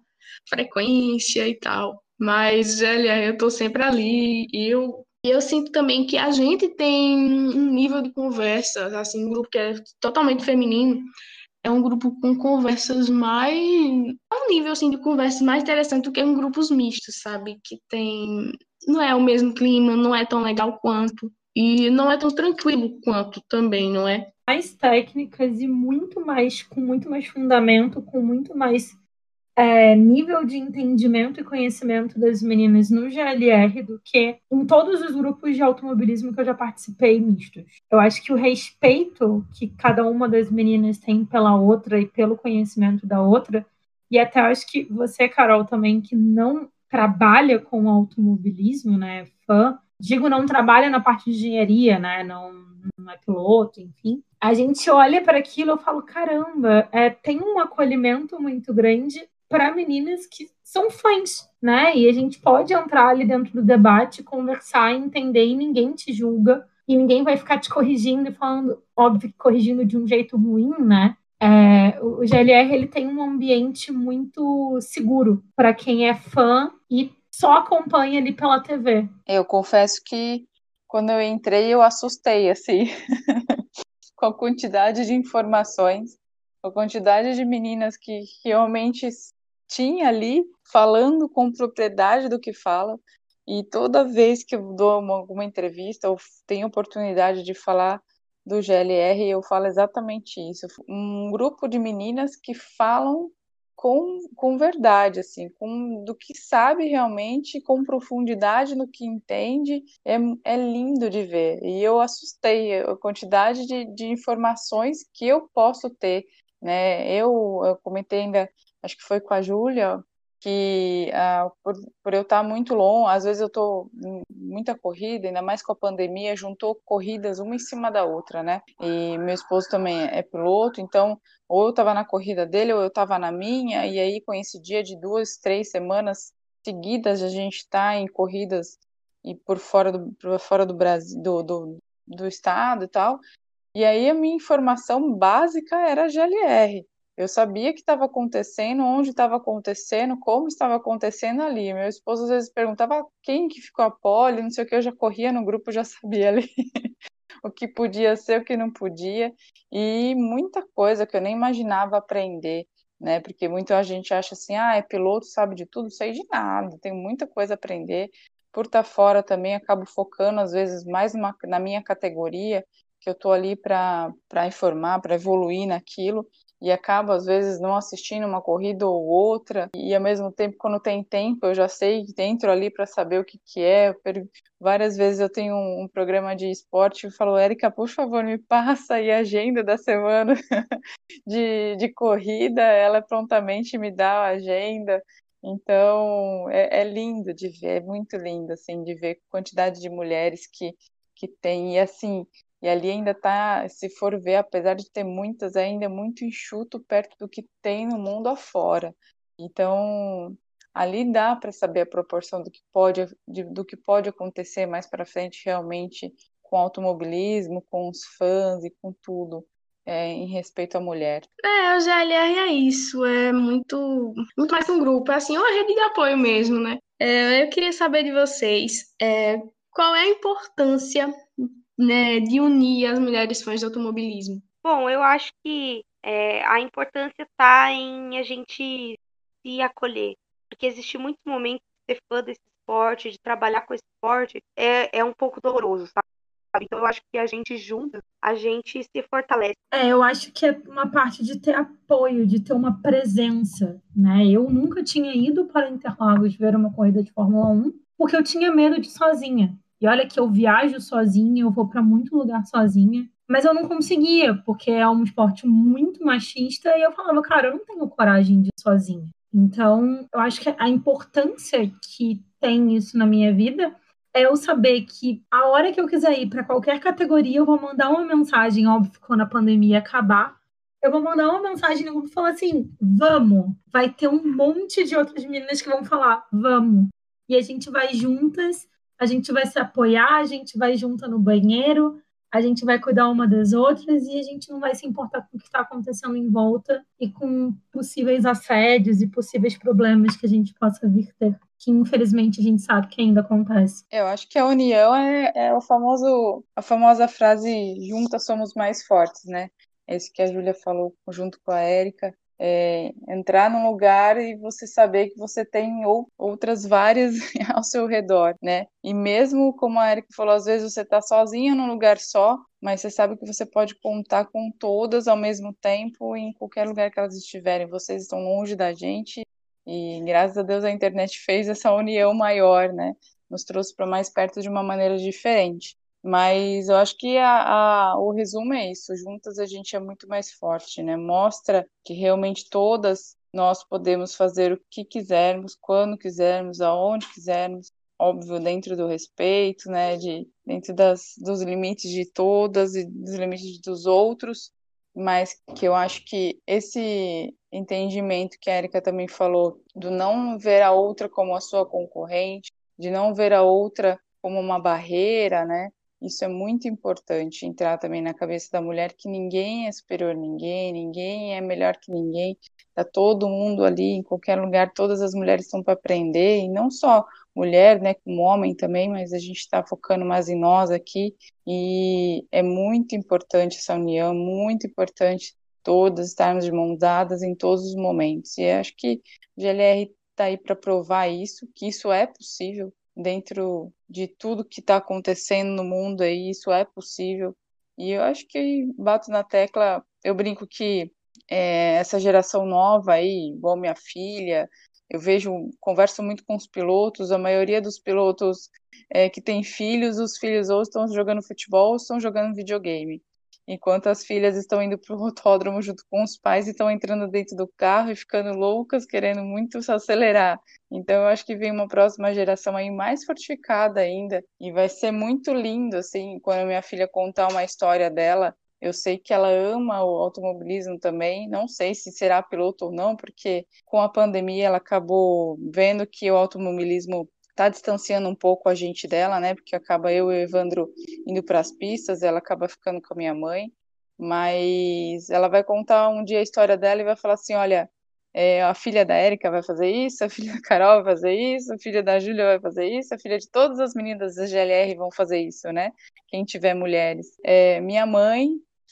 frequência e tal. Mas GLR eu estou sempre ali e eu, eu sinto também que a gente tem um nível de conversa, assim, um grupo que é totalmente feminino, é um grupo com conversas mais. um nível assim, de conversa mais interessante do que um grupos mistos, sabe? Que tem. Não é o mesmo clima, não é tão legal quanto. E não é tão tranquilo quanto também, não é? Mais técnicas e muito mais, com muito mais fundamento, com muito mais é, nível de entendimento e conhecimento das meninas no GLR do que em todos os grupos de automobilismo que eu já participei mistos. Eu acho que o respeito que cada uma das meninas tem pela outra e pelo conhecimento da outra, e até acho que você, Carol, também, que não trabalha com automobilismo, né, fã, digo, não trabalha na parte de engenharia, né? Não, não é piloto, enfim. A gente olha para aquilo e fala, caramba, é, tem um acolhimento muito grande para meninas que são fãs, né? E a gente pode entrar ali dentro do debate, conversar, entender e ninguém te julga e ninguém vai ficar te corrigindo e falando, óbvio que corrigindo de um jeito ruim, né? É, o GLR ele tem um ambiente muito seguro para quem é fã e só acompanha ali pela TV. Eu confesso que quando eu entrei eu assustei assim <laughs> com a quantidade de informações, com a quantidade de meninas que, realmente tinha ali, falando com propriedade do que fala, e toda vez que eu dou uma, alguma entrevista ou tenho oportunidade de falar do GLR, eu falo exatamente isso. Um grupo de meninas que falam com, com verdade, assim, com do que sabe realmente, com profundidade no que entende, é, é lindo de ver. E eu assustei a quantidade de, de informações que eu posso ter, né? Eu, eu comentei ainda, acho que foi com a Júlia, que ah, por, por, eu estar muito longe, às vezes eu estou muita corrida, ainda mais com a pandemia, juntou corridas uma em cima da outra, né? E meu esposo também é piloto, então ou eu estava na corrida dele ou eu estava na minha, e aí coincidia de duas, três semanas seguidas a gente está em corridas e por fora do, por fora do Brasil, do, do, do estado e tal. E aí a minha informação básica era GLR. Eu sabia que estava acontecendo, onde estava acontecendo, como estava acontecendo ali. Meu esposo às vezes perguntava quem que ficou a pole, não sei o que, eu já corria no grupo, já <laughs> sabia ali <laughs> o que podia ser, o que não podia, e muita coisa que eu nem imaginava aprender, né? Porque muita gente acha assim, ah, é piloto, sabe de tudo, sei de nada, tenho muita coisa a aprender. Por estar fora também, acabo focando às vezes mais numa, na minha categoria, que eu estou ali para informar, para evoluir naquilo, e acabo às vezes não assistindo uma corrida ou outra. E ao mesmo tempo quando tem tempo eu já sei entro ali para saber o que que é. Várias vezes eu tenho um, um programa de esporte e falo Érica por favor me <laughs> passa aí a agenda da semana <laughs> de, de corrida. Ela prontamente me dá a agenda. Então é, é lindo de ver é muito lindo assim de ver quantidade de mulheres que que tem. E assim e ali ainda está, se for ver, apesar de ter muitas, ainda é muito enxuto perto do que tem no mundo afora. Então, ali dá para saber a proporção do que pode, de, do que pode acontecer mais para frente realmente com o automobilismo, com os fãs e com tudo. É, em respeito à mulher. É, o GLR é isso, é muito, muito mais um grupo, é assim, uma rede de apoio mesmo, né? É, eu queria saber de vocês é, qual é a importância né, de unir as mulheres fãs de automobilismo? Bom, eu acho que é, a importância está em a gente se acolher, porque existe muito momento de ser fã desse esporte, de trabalhar com esse esporte, é, é um pouco doloroso, sabe? Então eu acho que a gente junta, a gente se fortalece. É, eu acho que é uma parte de ter apoio, de ter uma presença, né? Eu nunca tinha ido para Interlagos ver uma corrida de Fórmula 1, porque eu tinha medo de sozinha. E olha que eu viajo sozinha, eu vou para muito lugar sozinha, mas eu não conseguia, porque é um esporte muito machista e eu falava, cara, eu não tenho coragem de ir sozinha. Então, eu acho que a importância que tem isso na minha vida é eu saber que a hora que eu quiser ir para qualquer categoria, eu vou mandar uma mensagem, óbvio, quando a pandemia acabar, eu vou mandar uma mensagem no grupo e falar assim: vamos. Vai ter um monte de outras meninas que vão falar: vamos. E a gente vai juntas a gente vai se apoiar, a gente vai junto no banheiro, a gente vai cuidar uma das outras e a gente não vai se importar com o que está acontecendo em volta e com possíveis assédios e possíveis problemas que a gente possa vir ter, que infelizmente a gente sabe que ainda acontece. Eu acho que a união é, é o famoso, a famosa frase juntas somos mais fortes, né? Esse que a Júlia falou junto com a Érica é, entrar num lugar e você saber que você tem ou, outras várias <laughs> ao seu redor, né? E mesmo como a Erika falou, às vezes você está sozinha num lugar só, mas você sabe que você pode contar com todas ao mesmo tempo em qualquer lugar que elas estiverem. Vocês estão longe da gente e graças a Deus a internet fez essa união maior, né? Nos trouxe para mais perto de uma maneira diferente. Mas eu acho que a, a, o resumo é isso: juntas a gente é muito mais forte, né? Mostra que realmente todas nós podemos fazer o que quisermos, quando quisermos, aonde quisermos, óbvio, dentro do respeito, né? De, dentro das, dos limites de todas e dos limites dos outros, mas que eu acho que esse entendimento que a Erika também falou, do não ver a outra como a sua concorrente, de não ver a outra como uma barreira, né? Isso é muito importante entrar também na cabeça da mulher que ninguém é superior a ninguém, ninguém é melhor que ninguém. Tá todo mundo ali em qualquer lugar, todas as mulheres estão para aprender e não só mulher, né, como homem também, mas a gente está focando mais em nós aqui e é muito importante essa união, muito importante todas estarmos de mãos dadas em todos os momentos. E acho que o GLR está aí para provar isso, que isso é possível dentro de tudo que está acontecendo no mundo aí, isso é possível. E eu acho que bato na tecla, eu brinco que é, essa geração nova aí, igual minha filha, eu vejo, converso muito com os pilotos, a maioria dos pilotos é, que têm filhos, os filhos ou estão jogando futebol ou estão jogando videogame enquanto as filhas estão indo para o autódromo junto com os pais e estão entrando dentro do carro e ficando loucas, querendo muito se acelerar. Então eu acho que vem uma próxima geração aí mais fortificada ainda e vai ser muito lindo assim quando minha filha contar uma história dela. Eu sei que ela ama o automobilismo também, não sei se será piloto ou não, porque com a pandemia ela acabou vendo que o automobilismo tá distanciando um pouco a gente dela, né? Porque acaba eu e o Evandro indo para as pistas, ela acaba ficando com a minha mãe. Mas ela vai contar um dia a história dela e vai falar assim: olha, é, a filha da Érica vai fazer isso, a filha da Carol vai fazer isso, a filha da Júlia vai fazer isso, a filha de todas as meninas da GLR vão fazer isso, né? Quem tiver mulheres. É, minha mãe,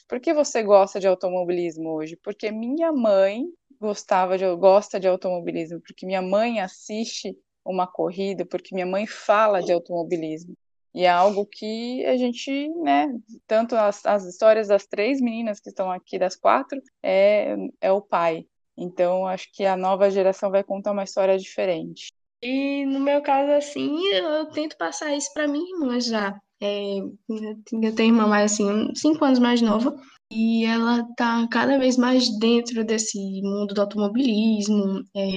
por que você gosta de automobilismo hoje? Porque minha mãe gostava de, gosta de automobilismo, porque minha mãe assiste uma corrida, porque minha mãe fala de automobilismo. E é algo que a gente, né, tanto as, as histórias das três meninas que estão aqui, das quatro, é, é o pai. Então, acho que a nova geração vai contar uma história diferente. E no meu caso, assim, eu tento passar isso para minha irmã já. É, eu tenho irmã mais assim, cinco anos mais nova, e ela tá cada vez mais dentro desse mundo do automobilismo. É,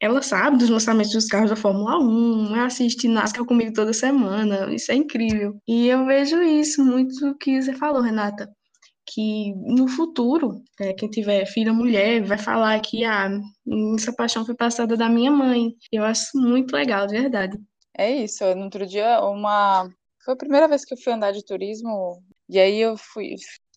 ela sabe dos lançamentos dos carros da Fórmula 1, assiste NASCAR comigo toda semana, isso é incrível. E eu vejo isso muito que você falou, Renata, que no futuro, é, quem tiver filha mulher vai falar que ah, essa paixão foi passada da minha mãe. Eu acho muito legal, de verdade. É isso, no outro dia, uma. Foi a primeira vez que eu fui andar de turismo, e aí eu fui,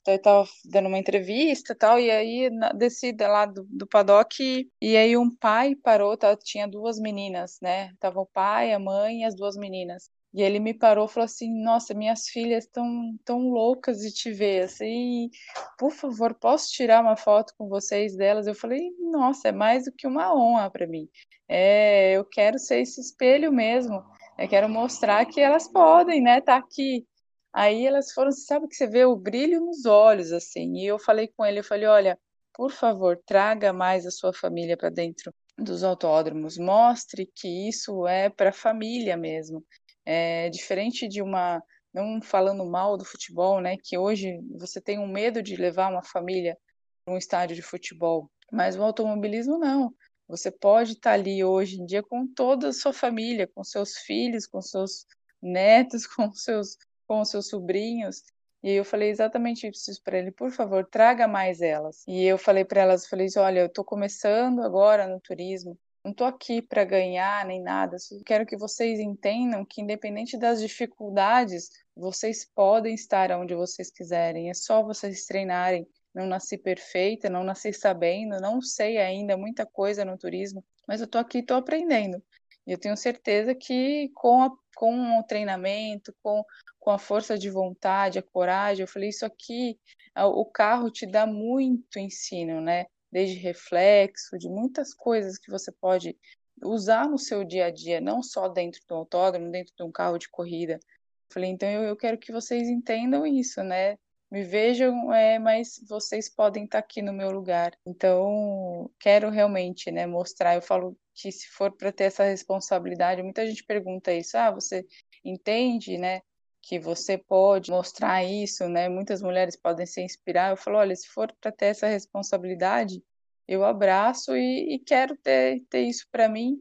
eu estava dando uma entrevista tal, e aí desci lá do, do paddock, e aí um pai parou, tá, tinha duas meninas, né? Tava o pai, a mãe e as duas meninas. E ele me parou e falou assim: Nossa, minhas filhas estão tão loucas de te ver, assim, por favor, posso tirar uma foto com vocês delas? Eu falei: Nossa, é mais do que uma honra para mim. É, eu quero ser esse espelho mesmo. Eu quero mostrar que elas podem, né? Tá aqui Aí elas foram, sabe que você vê o brilho nos olhos, assim. E eu falei com ele, eu falei, olha, por favor, traga mais a sua família para dentro dos autódromos, mostre que isso é para a família mesmo. É diferente de uma, não falando mal do futebol, né, que hoje você tem um medo de levar uma família para um estádio de futebol, mas o automobilismo não. Você pode estar ali hoje em dia com toda a sua família, com seus filhos, com seus netos, <laughs> com seus com os seus sobrinhos. E eu falei exatamente isso para ele, por favor, traga mais elas. E eu falei para elas, falei, olha, eu estou começando agora no turismo, não estou aqui para ganhar nem nada. Quero que vocês entendam que independente das dificuldades, vocês podem estar onde vocês quiserem. É só vocês treinarem. Não nasci perfeita, não nasci sabendo, não sei ainda muita coisa no turismo, mas eu estou aqui, estou aprendendo. E eu tenho certeza que com, a, com o treinamento, com com a força de vontade, a coragem. Eu falei, isso aqui, o carro te dá muito ensino, né? Desde reflexo, de muitas coisas que você pode usar no seu dia a dia, não só dentro do autódromo, dentro de um carro de corrida. Eu falei, então eu, eu quero que vocês entendam isso, né? Me vejam, é, mas vocês podem estar aqui no meu lugar. Então, quero realmente, né, mostrar. Eu falo que se for para ter essa responsabilidade, muita gente pergunta isso, ah, você entende, né? que você pode mostrar isso, né? Muitas mulheres podem se inspirar. Eu falo, olha, se for para ter essa responsabilidade, eu abraço e, e quero ter, ter isso para mim.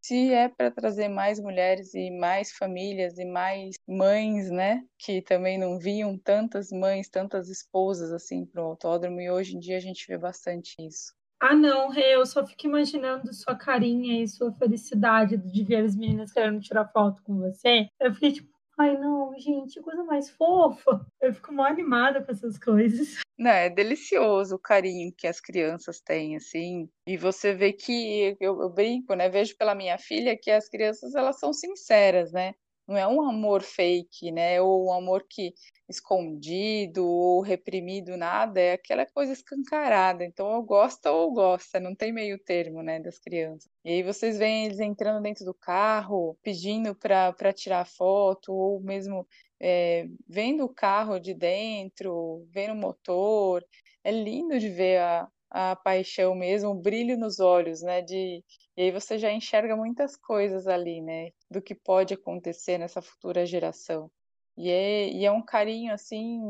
Se é para trazer mais mulheres e mais famílias e mais mães, né? Que também não viam tantas mães, tantas esposas assim para o autódromo e hoje em dia a gente vê bastante isso. Ah, não, Rê, eu só fico imaginando sua carinha e sua felicidade de ver as meninas querendo tirar foto com você. Eu fiquei tipo, Ai, não, gente, coisa mais fofa. Eu fico mal animada com essas coisas. Não, é delicioso o carinho que as crianças têm, assim. E você vê que, eu, eu brinco, né? Vejo pela minha filha que as crianças, elas são sinceras, né? Não é um amor fake, né? Ou um amor que escondido ou reprimido, nada, é aquela coisa escancarada. Então, ou gosta ou gosta, não tem meio termo, né, das crianças. E aí vocês veem eles entrando dentro do carro, pedindo para tirar foto, ou mesmo é, vendo o carro de dentro, vendo o motor. É lindo de ver a, a paixão mesmo, o brilho nos olhos, né? De, e aí você já enxerga muitas coisas ali, né? Do que pode acontecer nessa futura geração. E é, e é um carinho, assim,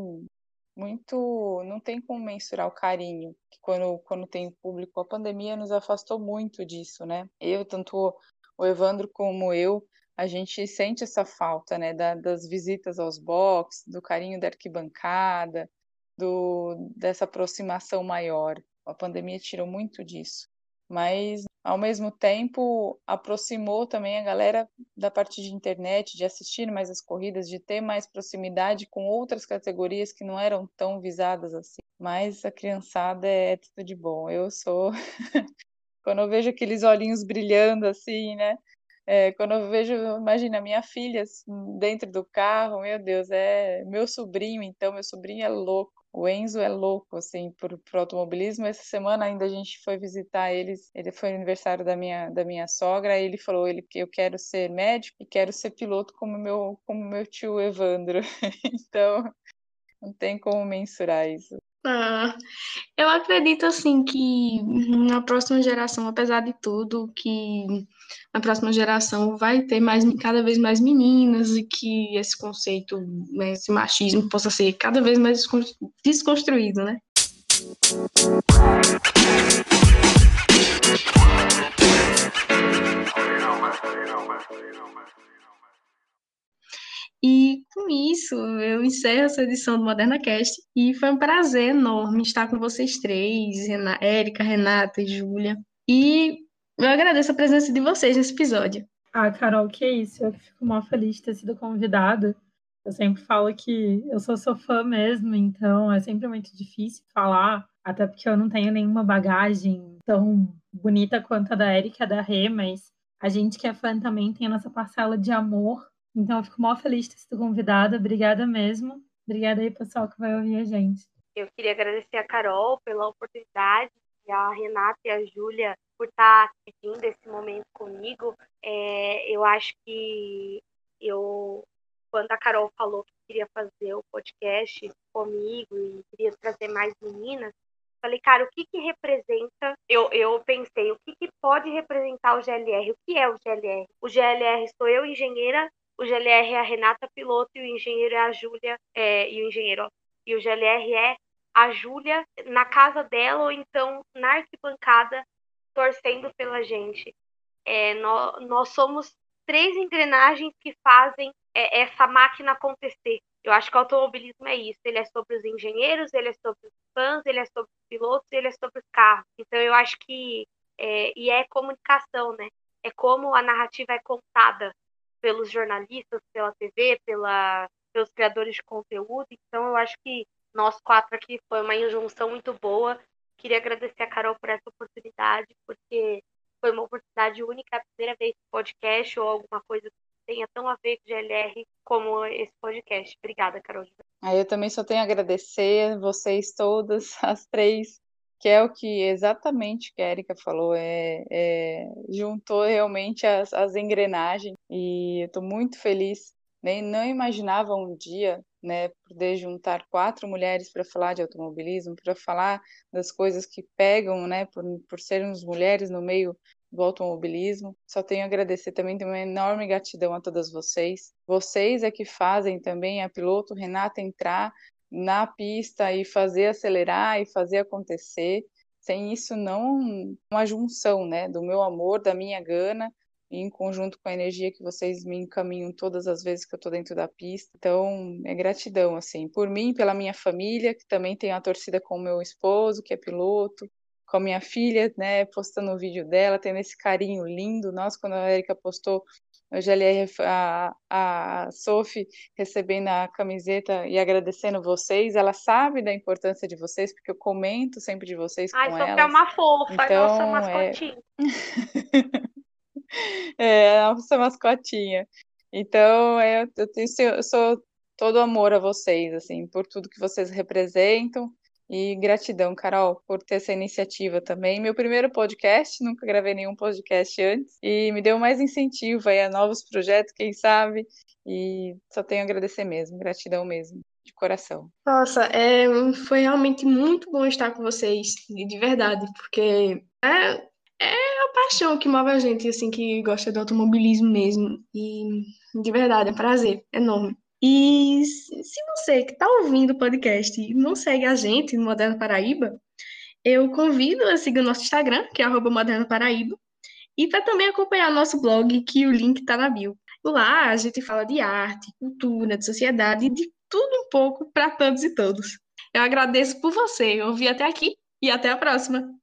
muito. Não tem como mensurar o carinho que quando, quando tem público. A pandemia nos afastou muito disso, né? Eu, tanto o Evandro como eu, a gente sente essa falta, né? Da, das visitas aos box, do carinho da arquibancada, do, dessa aproximação maior. A pandemia tirou muito disso. Mas, ao mesmo tempo, aproximou também a galera da parte de internet, de assistir mais as corridas, de ter mais proximidade com outras categorias que não eram tão visadas assim. Mas a criançada é tudo de bom. Eu sou. <laughs> Quando eu vejo aqueles olhinhos brilhando assim, né? É, quando eu vejo, imagina, minha filha assim, dentro do carro, meu Deus, é meu sobrinho, então, meu sobrinho é louco. O Enzo é louco, assim, por, por automobilismo. Essa semana ainda a gente foi visitar eles. Ele foi aniversário da minha, da minha sogra. E ele falou ele que eu quero ser médico e quero ser piloto como meu, como meu tio Evandro. <laughs> então, não tem como mensurar isso. Ah, eu acredito assim que na próxima geração, apesar de tudo, que na próxima geração vai ter mais cada vez mais meninas e que esse conceito, né, esse machismo possa ser cada vez mais desconstruído, né? E com isso, eu encerro essa edição do Moderna Cast e foi um prazer enorme estar com vocês três, Rena, Érica, Renata e Júlia. E eu agradeço a presença de vocês nesse episódio. Ah, Carol, que isso. Eu fico mal feliz de ter sido convidada. Eu sempre falo que eu sou, sou fã mesmo, então é sempre muito difícil falar, até porque eu não tenho nenhuma bagagem tão bonita quanto a da Érica da Rê, mas a gente que é fã também tem a nossa parcela de amor então, eu fico mó feliz de ter sido convidada. Obrigada mesmo. Obrigada aí, pessoal, que vai ouvir a gente. Eu queria agradecer a Carol pela oportunidade e a Renata e a Júlia por estar pedindo esse momento comigo. É, eu acho que eu, quando a Carol falou que queria fazer o podcast comigo e queria trazer mais meninas, falei, cara, o que que representa? Eu, eu pensei, o que que pode representar o GLR? O que é o GLR? O GLR sou eu, engenheira o GLR é a Renata piloto e o engenheiro é a Júlia, é, e o engenheiro, e o GLR é a Júlia na casa dela ou então na arquibancada torcendo pela gente. É, nós, nós somos três engrenagens que fazem é, essa máquina acontecer. Eu acho que o automobilismo é isso. Ele é sobre os engenheiros, ele é sobre os fãs, ele é sobre os pilotos, ele é sobre os carros. Então eu acho que é, e é comunicação, né? É como a narrativa é contada pelos jornalistas, pela TV, pela, pelos criadores de conteúdo. Então, eu acho que nós quatro aqui foi uma injunção muito boa. Queria agradecer a Carol por essa oportunidade, porque foi uma oportunidade única, a primeira vez que podcast ou alguma coisa que tenha tão a ver com GLR como esse podcast. Obrigada, Carol. Ah, eu também só tenho a agradecer vocês todas, <laughs> as três, que é o que exatamente que a Erika falou, é, é juntou realmente as, as engrenagens e eu estou muito feliz. Nem não imaginava um dia, né, poder juntar quatro mulheres para falar de automobilismo, para falar das coisas que pegam, né, por, por sermos mulheres no meio do automobilismo. Só tenho a agradecer também, tenho uma enorme gratidão a todas vocês. Vocês é que fazem também a piloto Renata entrar na pista e fazer acelerar e fazer acontecer. Sem isso, não uma junção, né, do meu amor, da minha gana, em conjunto com a energia que vocês me encaminham todas as vezes que eu estou dentro da pista. Então, é gratidão, assim, por mim, pela minha família, que também tem a torcida com o meu esposo, que é piloto, com a minha filha, né, postando o vídeo dela, tendo esse carinho lindo. Nossa, quando a Erika postou o GLR, a, a Sophie recebendo a camiseta e agradecendo vocês. Ela sabe da importância de vocês, porque eu comento sempre de vocês Ai, com ela. Ai, Sophie é uma fofa, então, nossa mascotinha. É... <laughs> é, a nossa mascotinha. Então, é, eu, tenho, eu sou todo amor a vocês, assim, por tudo que vocês representam. E gratidão, Carol, por ter essa iniciativa também. Meu primeiro podcast, nunca gravei nenhum podcast antes, e me deu mais incentivo aí a novos projetos, quem sabe. E só tenho a agradecer mesmo, gratidão mesmo, de coração. Nossa, é, foi realmente muito bom estar com vocês, de verdade, porque é, é a paixão que move a gente, assim, que gosta do automobilismo mesmo. E de verdade, é um prazer enorme. E se você que está ouvindo o podcast não segue a gente no Moderno Paraíba, eu convido a seguir o nosso Instagram, que é Moderno Paraíba, e para também acompanhar nosso blog, que o link está na bio. Lá a gente fala de arte, cultura, de sociedade, de tudo um pouco para todos e todos. Eu agradeço por você ouvir até aqui e até a próxima!